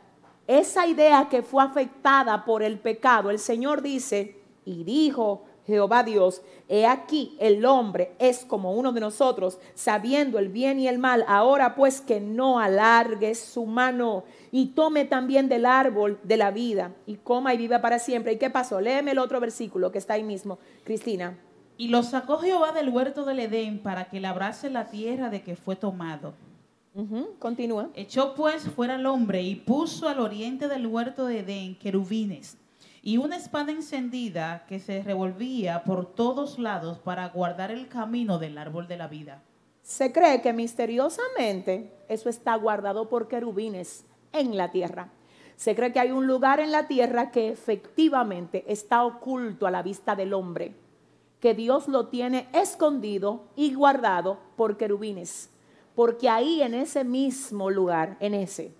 esa idea que fue afectada por el pecado, el Señor dice, y dijo Jehová Dios, he aquí el hombre es como uno de nosotros, sabiendo el bien y el mal, ahora pues que no alargue su mano y tome también del árbol de la vida y coma y viva para siempre. ¿Y qué pasó? Léeme el otro versículo que está ahí mismo, Cristina. Y lo sacó Jehová del huerto del Edén para que labrase la tierra de que fue tomado. continúa. Echó pues fuera al hombre y puso al oriente del huerto de Edén querubines y una espada encendida que se revolvía por todos lados para guardar el camino del árbol de la vida. Se cree que misteriosamente eso está guardado por querubines en la tierra. Se cree que hay un lugar en la tierra que efectivamente está oculto a la vista del hombre que Dios lo tiene escondido y guardado por querubines. Porque ahí en ese mismo lugar, en ese,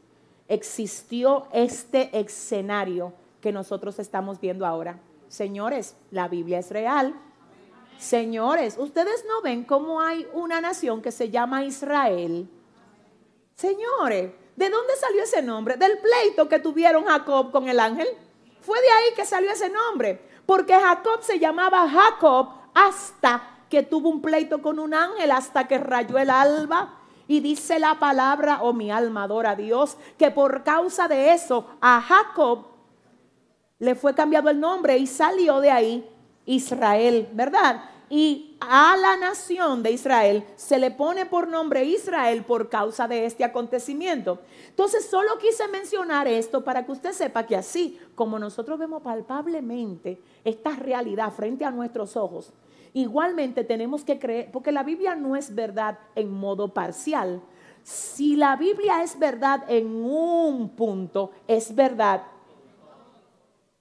existió este escenario que nosotros estamos viendo ahora. Señores, la Biblia es real. Señores, ustedes no ven cómo hay una nación que se llama Israel. Señores, ¿de dónde salió ese nombre? Del pleito que tuvieron Jacob con el ángel. Fue de ahí que salió ese nombre. Porque Jacob se llamaba Jacob hasta que tuvo un pleito con un ángel, hasta que rayó el alba. Y dice la palabra, oh mi alma adora a Dios, que por causa de eso a Jacob le fue cambiado el nombre y salió de ahí Israel, ¿verdad? Y a la nación de Israel se le pone por nombre Israel por causa de este acontecimiento. Entonces, solo quise mencionar esto para que usted sepa que así como nosotros vemos palpablemente esta realidad frente a nuestros ojos, igualmente tenemos que creer, porque la Biblia no es verdad en modo parcial. Si la Biblia es verdad en un punto, es verdad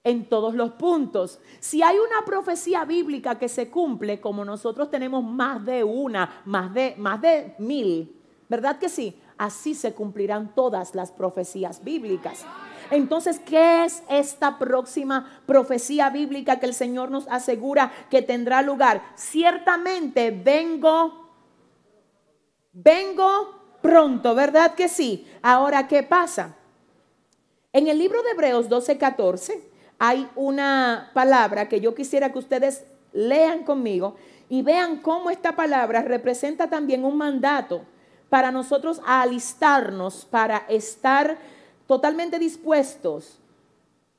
en todos los puntos. Si hay una profecía bíblica que se cumple, como nosotros tenemos más de una, más de, más de mil, ¿verdad que sí? Así se cumplirán todas las profecías bíblicas. Entonces, ¿qué es esta próxima profecía bíblica que el Señor nos asegura que tendrá lugar? Ciertamente vengo, vengo pronto, ¿verdad que sí? Ahora, ¿qué pasa? En el libro de Hebreos 12, 14 hay una palabra que yo quisiera que ustedes lean conmigo y vean cómo esta palabra representa también un mandato para nosotros alistarnos, para estar totalmente dispuestos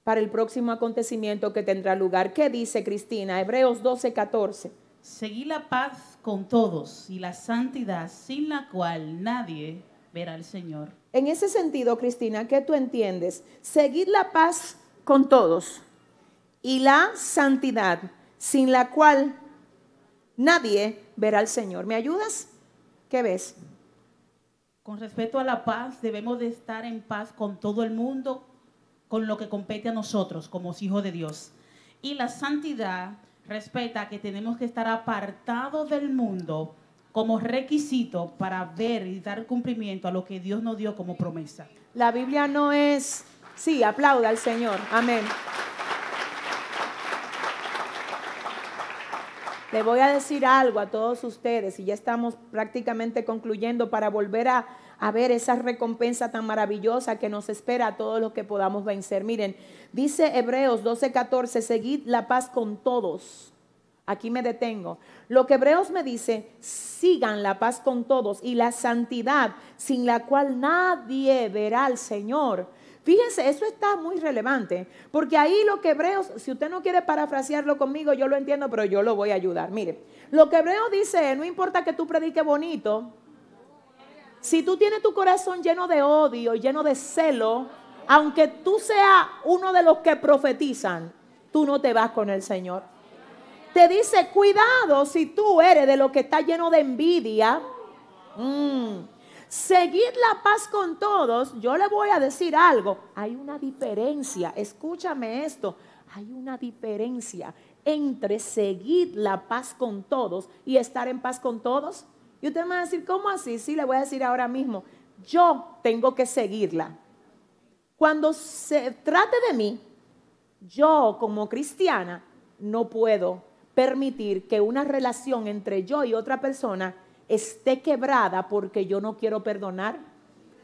para el próximo acontecimiento que tendrá lugar. ¿Qué dice Cristina? Hebreos 12, 14. Seguí la paz con todos y la santidad sin la cual nadie verá al Señor. En ese sentido, Cristina, ¿qué tú entiendes? Seguir la paz con todos y la santidad sin la cual nadie verá al Señor. ¿Me ayudas? ¿Qué ves? Con respecto a la paz, debemos de estar en paz con todo el mundo, con lo que compete a nosotros como hijos de Dios. Y la santidad respeta que tenemos que estar apartados del mundo como requisito para ver y dar cumplimiento a lo que Dios nos dio como promesa. La Biblia no es Sí, aplauda al Señor. Amén. Le voy a decir algo a todos ustedes y ya estamos prácticamente concluyendo para volver a, a, ver esa recompensa tan maravillosa que nos espera a todos los que podamos vencer. Miren, dice Hebreos 12:14, seguid la paz con todos. Aquí me detengo. Lo que Hebreos me dice, sigan la paz con todos y la santidad sin la cual nadie verá al Señor. Fíjense, eso está muy relevante, porque ahí lo que Hebreos, si usted no quiere parafrasearlo conmigo, yo lo entiendo, pero yo lo voy a ayudar. Mire, lo que Hebreos dice, no importa que tú prediques bonito, si tú tienes tu corazón lleno de odio, lleno de celo, aunque tú seas uno de los que profetizan, tú no te vas con el Señor. Te dice, cuidado si tú eres de los que está lleno de envidia. Mm, Seguid la paz con todos. Yo le voy a decir algo. Hay una diferencia. Escúchame esto. Hay una diferencia entre seguir la paz con todos y estar en paz con todos. Y usted me va a decir, ¿cómo así? Sí, le voy a decir ahora mismo. Yo tengo que seguirla. Cuando se trate de mí, yo como cristiana no puedo permitir que una relación entre yo y otra persona esté quebrada porque yo no quiero perdonar.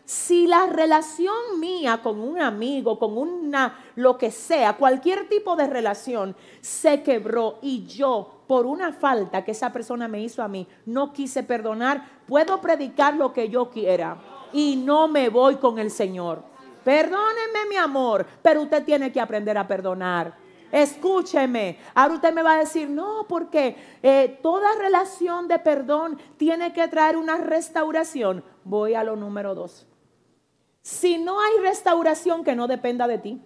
Si la relación mía con un amigo, con una, lo que sea, cualquier tipo de relación se quebró y yo por una falta que esa persona me hizo a mí no quise perdonar, puedo predicar lo que yo quiera y no me voy con el Señor. Perdóneme mi amor, pero usted tiene que aprender a perdonar. Escúcheme. Ahora usted me va a decir, no, porque eh, toda relación de perdón tiene que traer una restauración. Voy a lo número dos. Si no hay restauración que no dependa de ti.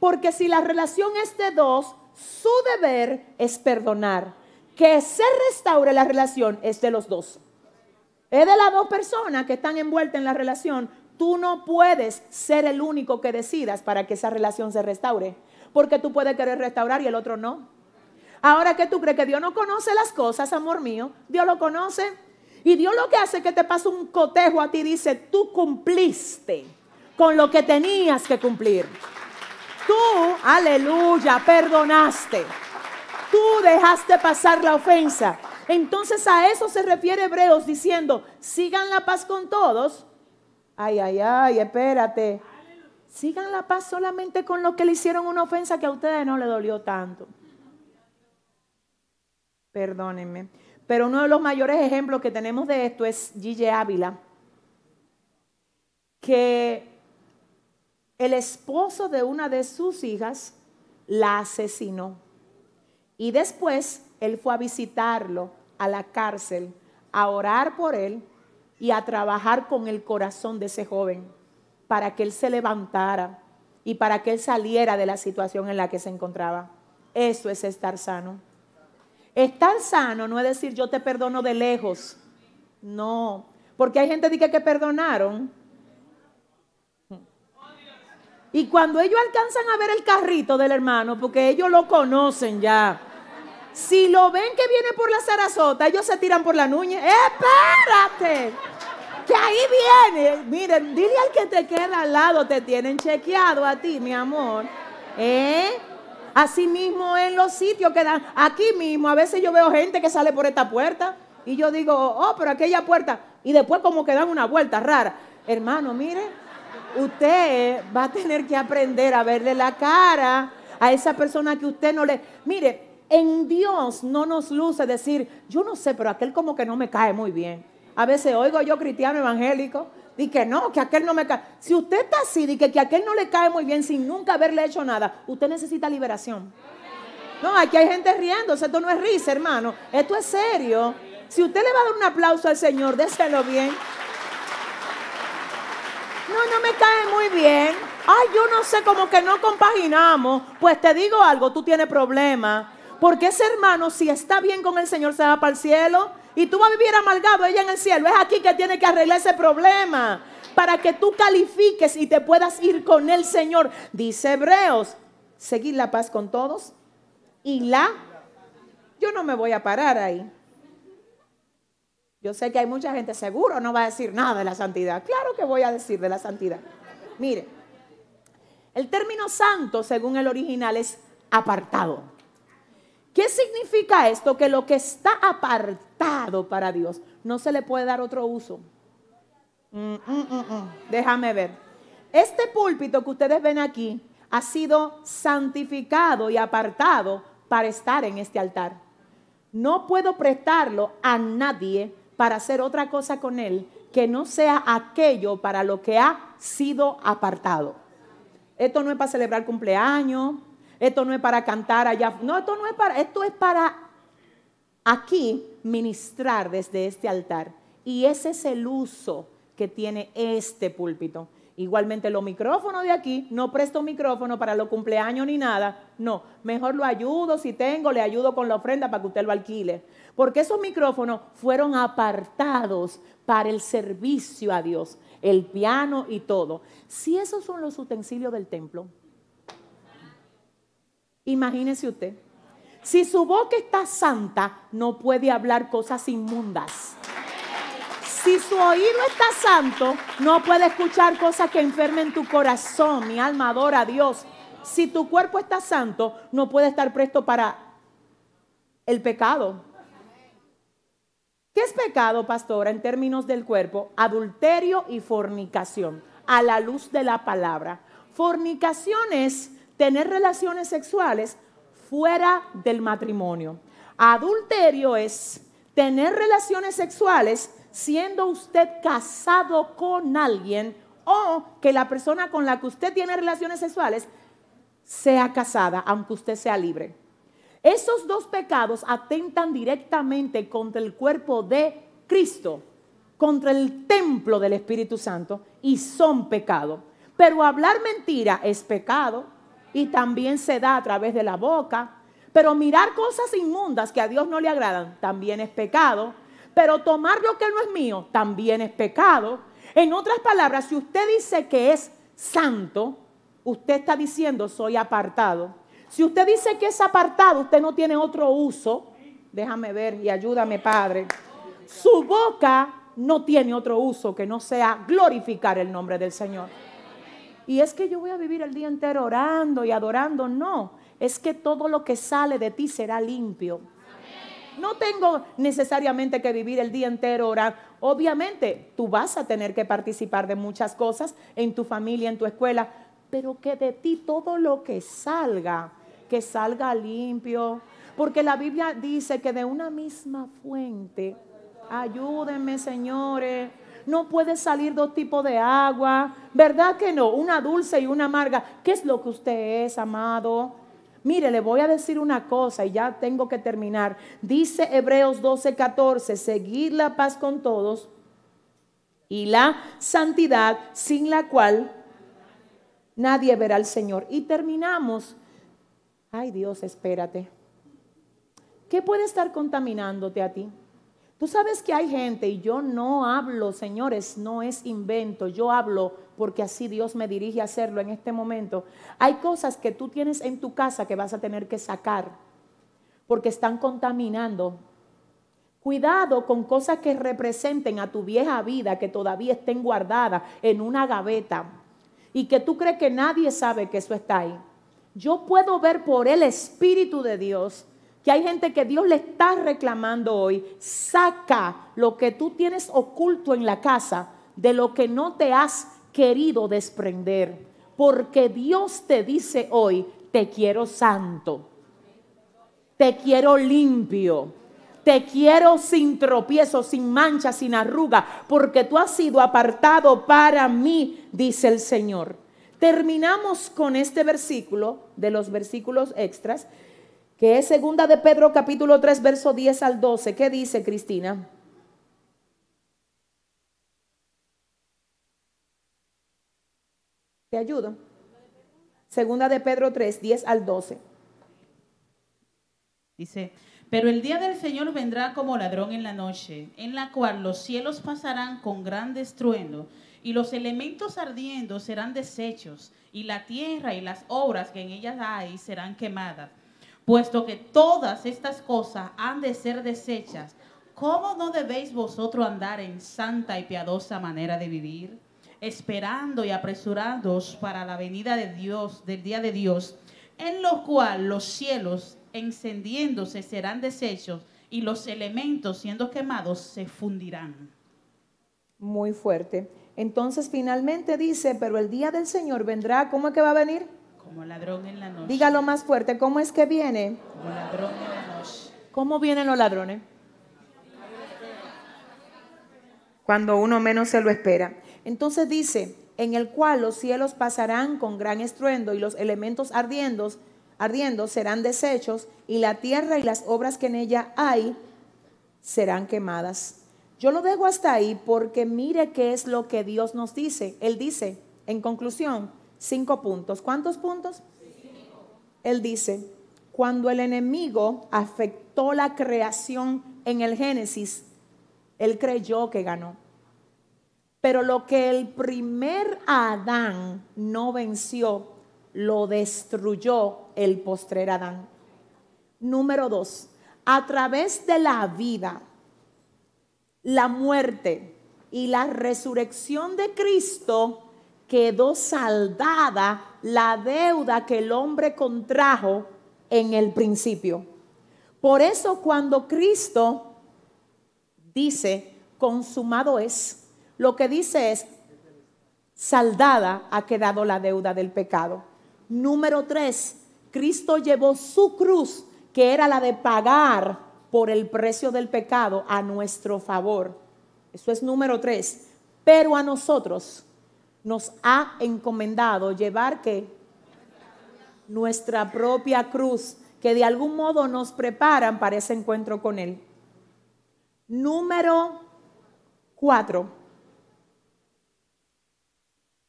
Porque si la relación es de dos, su deber es perdonar. Que se restaure la relación es de los dos. Es de las dos personas que están envueltas en la relación, Tú no puedes ser el único que decidas para que esa relación se restaure, porque tú puedes querer restaurar y el otro no. Ahora que tú crees que Dios no conoce las cosas, amor mío, Dios lo conoce. Y Dios lo que hace es que te pasa un cotejo a ti, dice, tú cumpliste con lo que tenías que cumplir. Tú, aleluya, perdonaste. Tú dejaste pasar la ofensa. Entonces a eso se refiere Hebreos diciendo, sigan la paz con todos Ay, ay, ay, espérate. Sigan la paz solamente con lo que le hicieron una ofensa que a ustedes no le dolió tanto. Perdónenme. Pero uno de los mayores ejemplos que tenemos de esto es Gille Ávila, que el esposo de una de sus hijas la asesinó. Y después él fue a visitarlo a la cárcel, a orar por él y a trabajar con el corazón de ese joven para que él se levantara y para que él saliera de la situación en la que se encontraba. Eso es estar sano. Estar sano no es decir yo te perdono de lejos. No, porque hay gente que, que perdonaron. Y cuando ellos alcanzan a ver el carrito del hermano, porque ellos lo conocen ya, si lo ven que viene por la zarazota, ellos se tiran por la nuña. Que ahí viene. Miren, dile al que te queda al lado, te tienen chequeado a ti, mi amor. ¿Eh? Así mismo en los sitios que dan, aquí mismo, a veces yo veo gente que sale por esta puerta y yo digo, oh, pero aquella puerta, y después como que dan una vuelta rara. Hermano, mire, usted va a tener que aprender a verle la cara a esa persona que usted no le... Mire, en Dios no nos luce decir, yo no sé, pero aquel como que no me cae muy bien. A veces oigo yo cristiano evangélico y que no, que aquel no me cae. Si usted está así, y que, que aquel no le cae muy bien sin nunca haberle hecho nada, usted necesita liberación. No, aquí hay gente riéndose, esto no es risa, hermano, esto es serio. Si usted le va a dar un aplauso al Señor, déselo bien. No, no me cae muy bien. Ay, yo no sé, como que no compaginamos. Pues te digo algo, tú tienes problemas. Porque ese hermano, si está bien con el Señor, se va para el cielo. Y tú vas a vivir amargado ella en el cielo. Es aquí que tiene que arreglar ese problema. Para que tú califiques y te puedas ir con el Señor. Dice Hebreos, seguir la paz con todos. Y la... Yo no me voy a parar ahí. Yo sé que hay mucha gente seguro no va a decir nada de la santidad. Claro que voy a decir de la santidad. Mire, el término santo, según el original, es apartado. ¿Qué significa esto? Que lo que está apartado para Dios no se le puede dar otro uso. Mm, mm, mm, Déjame ver. Este púlpito que ustedes ven aquí ha sido santificado y apartado para estar en este altar. No puedo prestarlo a nadie para hacer otra cosa con él que no sea aquello para lo que ha sido apartado. Esto no es para celebrar cumpleaños, esto no es para cantar allá. No, esto no es para, esto es para aquí ministrar desde este altar. Y ese es el uso que tiene este púlpito. Igualmente los micrófonos de aquí, no presto micrófono para los cumpleaños ni nada. No, mejor lo ayudo si tengo, le ayudo con la ofrenda para que usted lo alquile. Porque esos micrófonos fueron apartados para el servicio a Dios, el piano y todo. Si esos son los utensilios del templo, Imagínese usted. Si su boca está santa, no puede hablar cosas inmundas. Si su oído está santo, no puede escuchar cosas que enfermen tu corazón. Mi alma adora a Dios. Si tu cuerpo está santo, no puede estar presto para el pecado. ¿Qué es pecado, pastora, en términos del cuerpo? Adulterio y fornicación, a la luz de la palabra. Fornicación es tener relaciones sexuales fuera del matrimonio. Adulterio es tener relaciones sexuales siendo usted casado con alguien o que la persona con la que usted tiene relaciones sexuales sea casada, aunque usted sea libre. Esos dos pecados atentan directamente contra el cuerpo de Cristo, contra el templo del Espíritu Santo y son pecado. Pero hablar mentira es pecado y también se da a través de la boca. Pero mirar cosas inmundas que a Dios no le agradan también es pecado. Pero tomar lo que no es mío también es pecado. En otras palabras, si usted dice que es santo, usted está diciendo soy apartado. Si usted dice que es apartado, usted no tiene otro uso. Déjame ver y ayúdame, Padre. Su boca no tiene otro uso que no sea glorificar el nombre del Señor. Y es que yo voy a vivir el día entero orando y adorando. No, es que todo lo que sale de ti será limpio. No tengo necesariamente que vivir el día entero orando. Obviamente, tú vas a tener que participar de muchas cosas en tu familia, en tu escuela, pero que de ti todo lo que salga, que salga limpio. Porque la Biblia dice que de una misma fuente, ayúdenme señores, no puede salir dos tipos de agua, ¿verdad que no? Una dulce y una amarga. ¿Qué es lo que usted es, amado? Mire, le voy a decir una cosa y ya tengo que terminar. Dice Hebreos 12, 14, seguir la paz con todos y la santidad sin la cual nadie verá al Señor. Y terminamos. Ay Dios, espérate. ¿Qué puede estar contaminándote a ti? Tú sabes que hay gente, y yo no hablo, señores, no es invento, yo hablo porque así Dios me dirige a hacerlo en este momento. Hay cosas que tú tienes en tu casa que vas a tener que sacar porque están contaminando. Cuidado con cosas que representen a tu vieja vida, que todavía estén guardadas en una gaveta y que tú crees que nadie sabe que eso está ahí. Yo puedo ver por el Espíritu de Dios que hay gente que Dios le está reclamando hoy, saca lo que tú tienes oculto en la casa de lo que no te has querido desprender, porque Dios te dice hoy, te quiero santo, te quiero limpio, te quiero sin tropiezo, sin mancha, sin arruga, porque tú has sido apartado para mí, dice el Señor. Terminamos con este versículo de los versículos extras que es segunda de Pedro capítulo 3, verso 10 al 12. ¿Qué dice Cristina? ¿Te ayudo? Segunda de Pedro 3, 10 al 12. Dice, pero el día del Señor vendrá como ladrón en la noche, en la cual los cielos pasarán con gran estruendo, y los elementos ardiendo serán deshechos, y la tierra y las obras que en ellas hay serán quemadas puesto que todas estas cosas han de ser desechas, ¿cómo no debéis vosotros andar en santa y piadosa manera de vivir, esperando y apresurándoos para la venida de Dios, del día de Dios, en lo cual los cielos encendiéndose serán deshechos y los elementos siendo quemados se fundirán? Muy fuerte. Entonces finalmente dice, pero el día del Señor vendrá, ¿cómo es que va a venir? Como ladrón en la noche. Dígalo más fuerte, ¿cómo es que viene? Como ladrón en la noche. ¿Cómo vienen los ladrones? Cuando uno menos se lo espera. Entonces dice, en el cual los cielos pasarán con gran estruendo y los elementos ardiendo, ardiendo serán deshechos y la tierra y las obras que en ella hay serán quemadas. Yo lo dejo hasta ahí porque mire qué es lo que Dios nos dice. Él dice, en conclusión, cinco puntos. ¿Cuántos puntos? Él dice, cuando el enemigo afectó la creación en el Génesis, él creyó que ganó. Pero lo que el primer Adán no venció, lo destruyó el postrer Adán. Número dos, a través de la vida, la muerte, y la resurrección de Cristo quedó saldada la deuda que el hombre contrajo en el principio. Por eso cuando Cristo dice, consumado es, lo que dice es, saldada ha quedado la deuda del pecado. Número tres, Cristo llevó su cruz, que era la de pagar por el precio del pecado a nuestro favor. Eso es número tres. Pero a nosotros nos ha encomendado llevar que nuestra propia cruz, que de algún modo nos preparan para ese encuentro con Él. Número cuatro.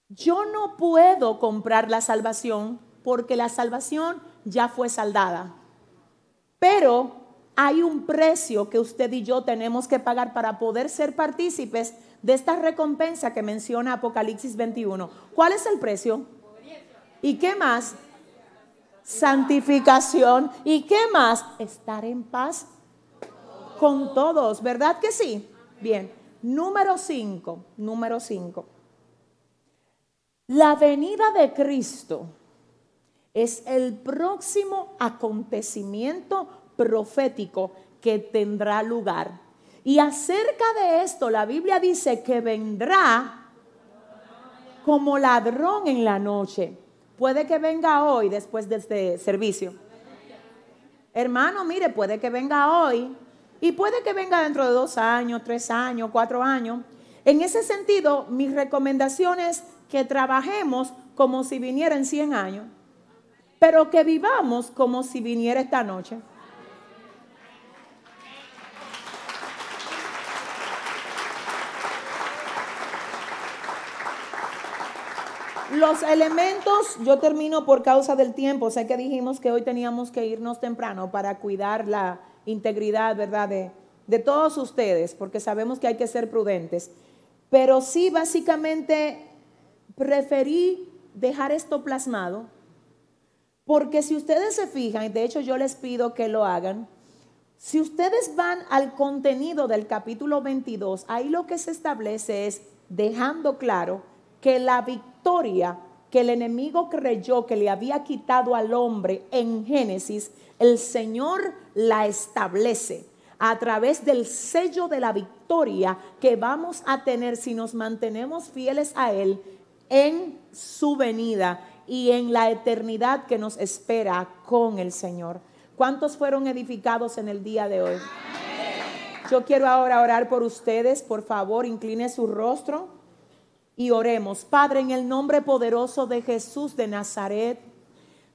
Yo no puedo comprar la salvación porque la salvación ya fue saldada. Pero hay un precio que usted y yo tenemos que pagar para poder ser partícipes de esta recompensa que menciona Apocalipsis 21. ¿Cuál es el precio? ¿Y qué más? Santificación. ¿Y qué más? Estar en paz con todos, ¿verdad que sí? Bien, número 5, número 5. La venida de Cristo es el próximo acontecimiento profético que tendrá lugar. Y acerca de esto, la Biblia dice que vendrá como ladrón en la noche. Puede que venga hoy después de este servicio. Hermano, mire, puede que venga hoy y puede que venga dentro de dos años, tres años, cuatro años. En ese sentido, mi recomendación es que trabajemos como si viniera en 100 años, pero que vivamos como si viniera esta noche. Los elementos, yo termino por causa del tiempo. Sé que dijimos que hoy teníamos que irnos temprano para cuidar la integridad, ¿verdad? De, de todos ustedes, porque sabemos que hay que ser prudentes. Pero sí, básicamente, preferí dejar esto plasmado, porque si ustedes se fijan, y de hecho yo les pido que lo hagan, si ustedes van al contenido del capítulo 22, ahí lo que se establece es dejando claro que la victoria que el enemigo creyó que le había quitado al hombre en Génesis, el Señor la establece a través del sello de la victoria que vamos a tener si nos mantenemos fieles a Él en su venida y en la eternidad que nos espera con el Señor. ¿Cuántos fueron edificados en el día de hoy? Yo quiero ahora orar por ustedes. Por favor, incline su rostro y oremos. Padre, en el nombre poderoso de Jesús de Nazaret,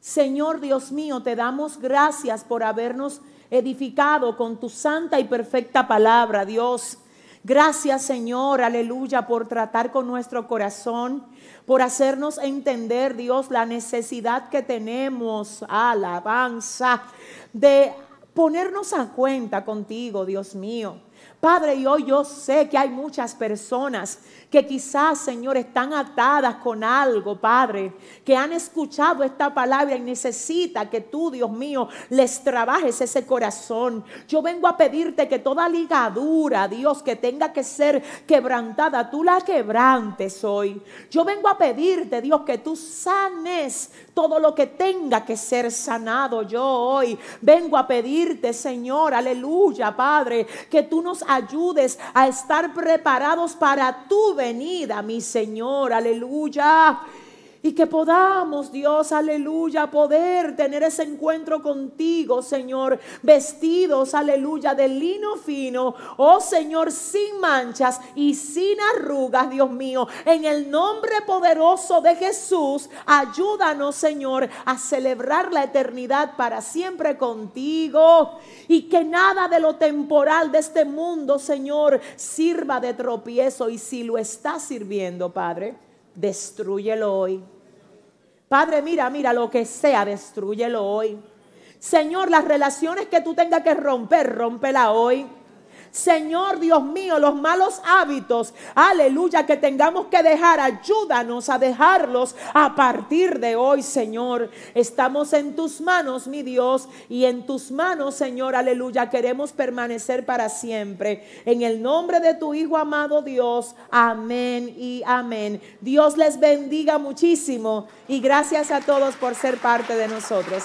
Señor Dios mío, te damos gracias por habernos edificado con tu santa y perfecta palabra, Dios. Gracias Señor, aleluya, por tratar con nuestro corazón, por hacernos entender, Dios, la necesidad que tenemos, alabanza, de ponernos a cuenta contigo, Dios mío. Padre, y hoy yo sé que hay muchas personas que quizás, Señor, están atadas con algo, Padre, que han escuchado esta palabra y necesita que tú, Dios mío, les trabajes ese corazón. Yo vengo a pedirte que toda ligadura, Dios, que tenga que ser quebrantada, tú la quebrantes hoy. Yo vengo a pedirte, Dios, que tú sanes todo lo que tenga que ser sanado yo hoy. Vengo a pedirte, Señor, aleluya, Padre, que tú nos ayudes a estar preparados para tu venida, mi Señor, aleluya. Y que podamos, Dios, aleluya, poder tener ese encuentro contigo, Señor, vestidos, aleluya, de lino fino, oh Señor, sin manchas y sin arrugas, Dios mío. En el nombre poderoso de Jesús, ayúdanos, Señor, a celebrar la eternidad para siempre contigo. Y que nada de lo temporal de este mundo, Señor, sirva de tropiezo. Y si lo está sirviendo, Padre destruyelo hoy. Padre, mira, mira, lo que sea, destruyelo hoy. Señor, las relaciones que tú tengas que romper, rómpela hoy. Señor Dios mío, los malos hábitos, aleluya, que tengamos que dejar, ayúdanos a dejarlos a partir de hoy, Señor. Estamos en tus manos, mi Dios, y en tus manos, Señor, aleluya, queremos permanecer para siempre. En el nombre de tu Hijo amado Dios, amén y amén. Dios les bendiga muchísimo y gracias a todos por ser parte de nosotros.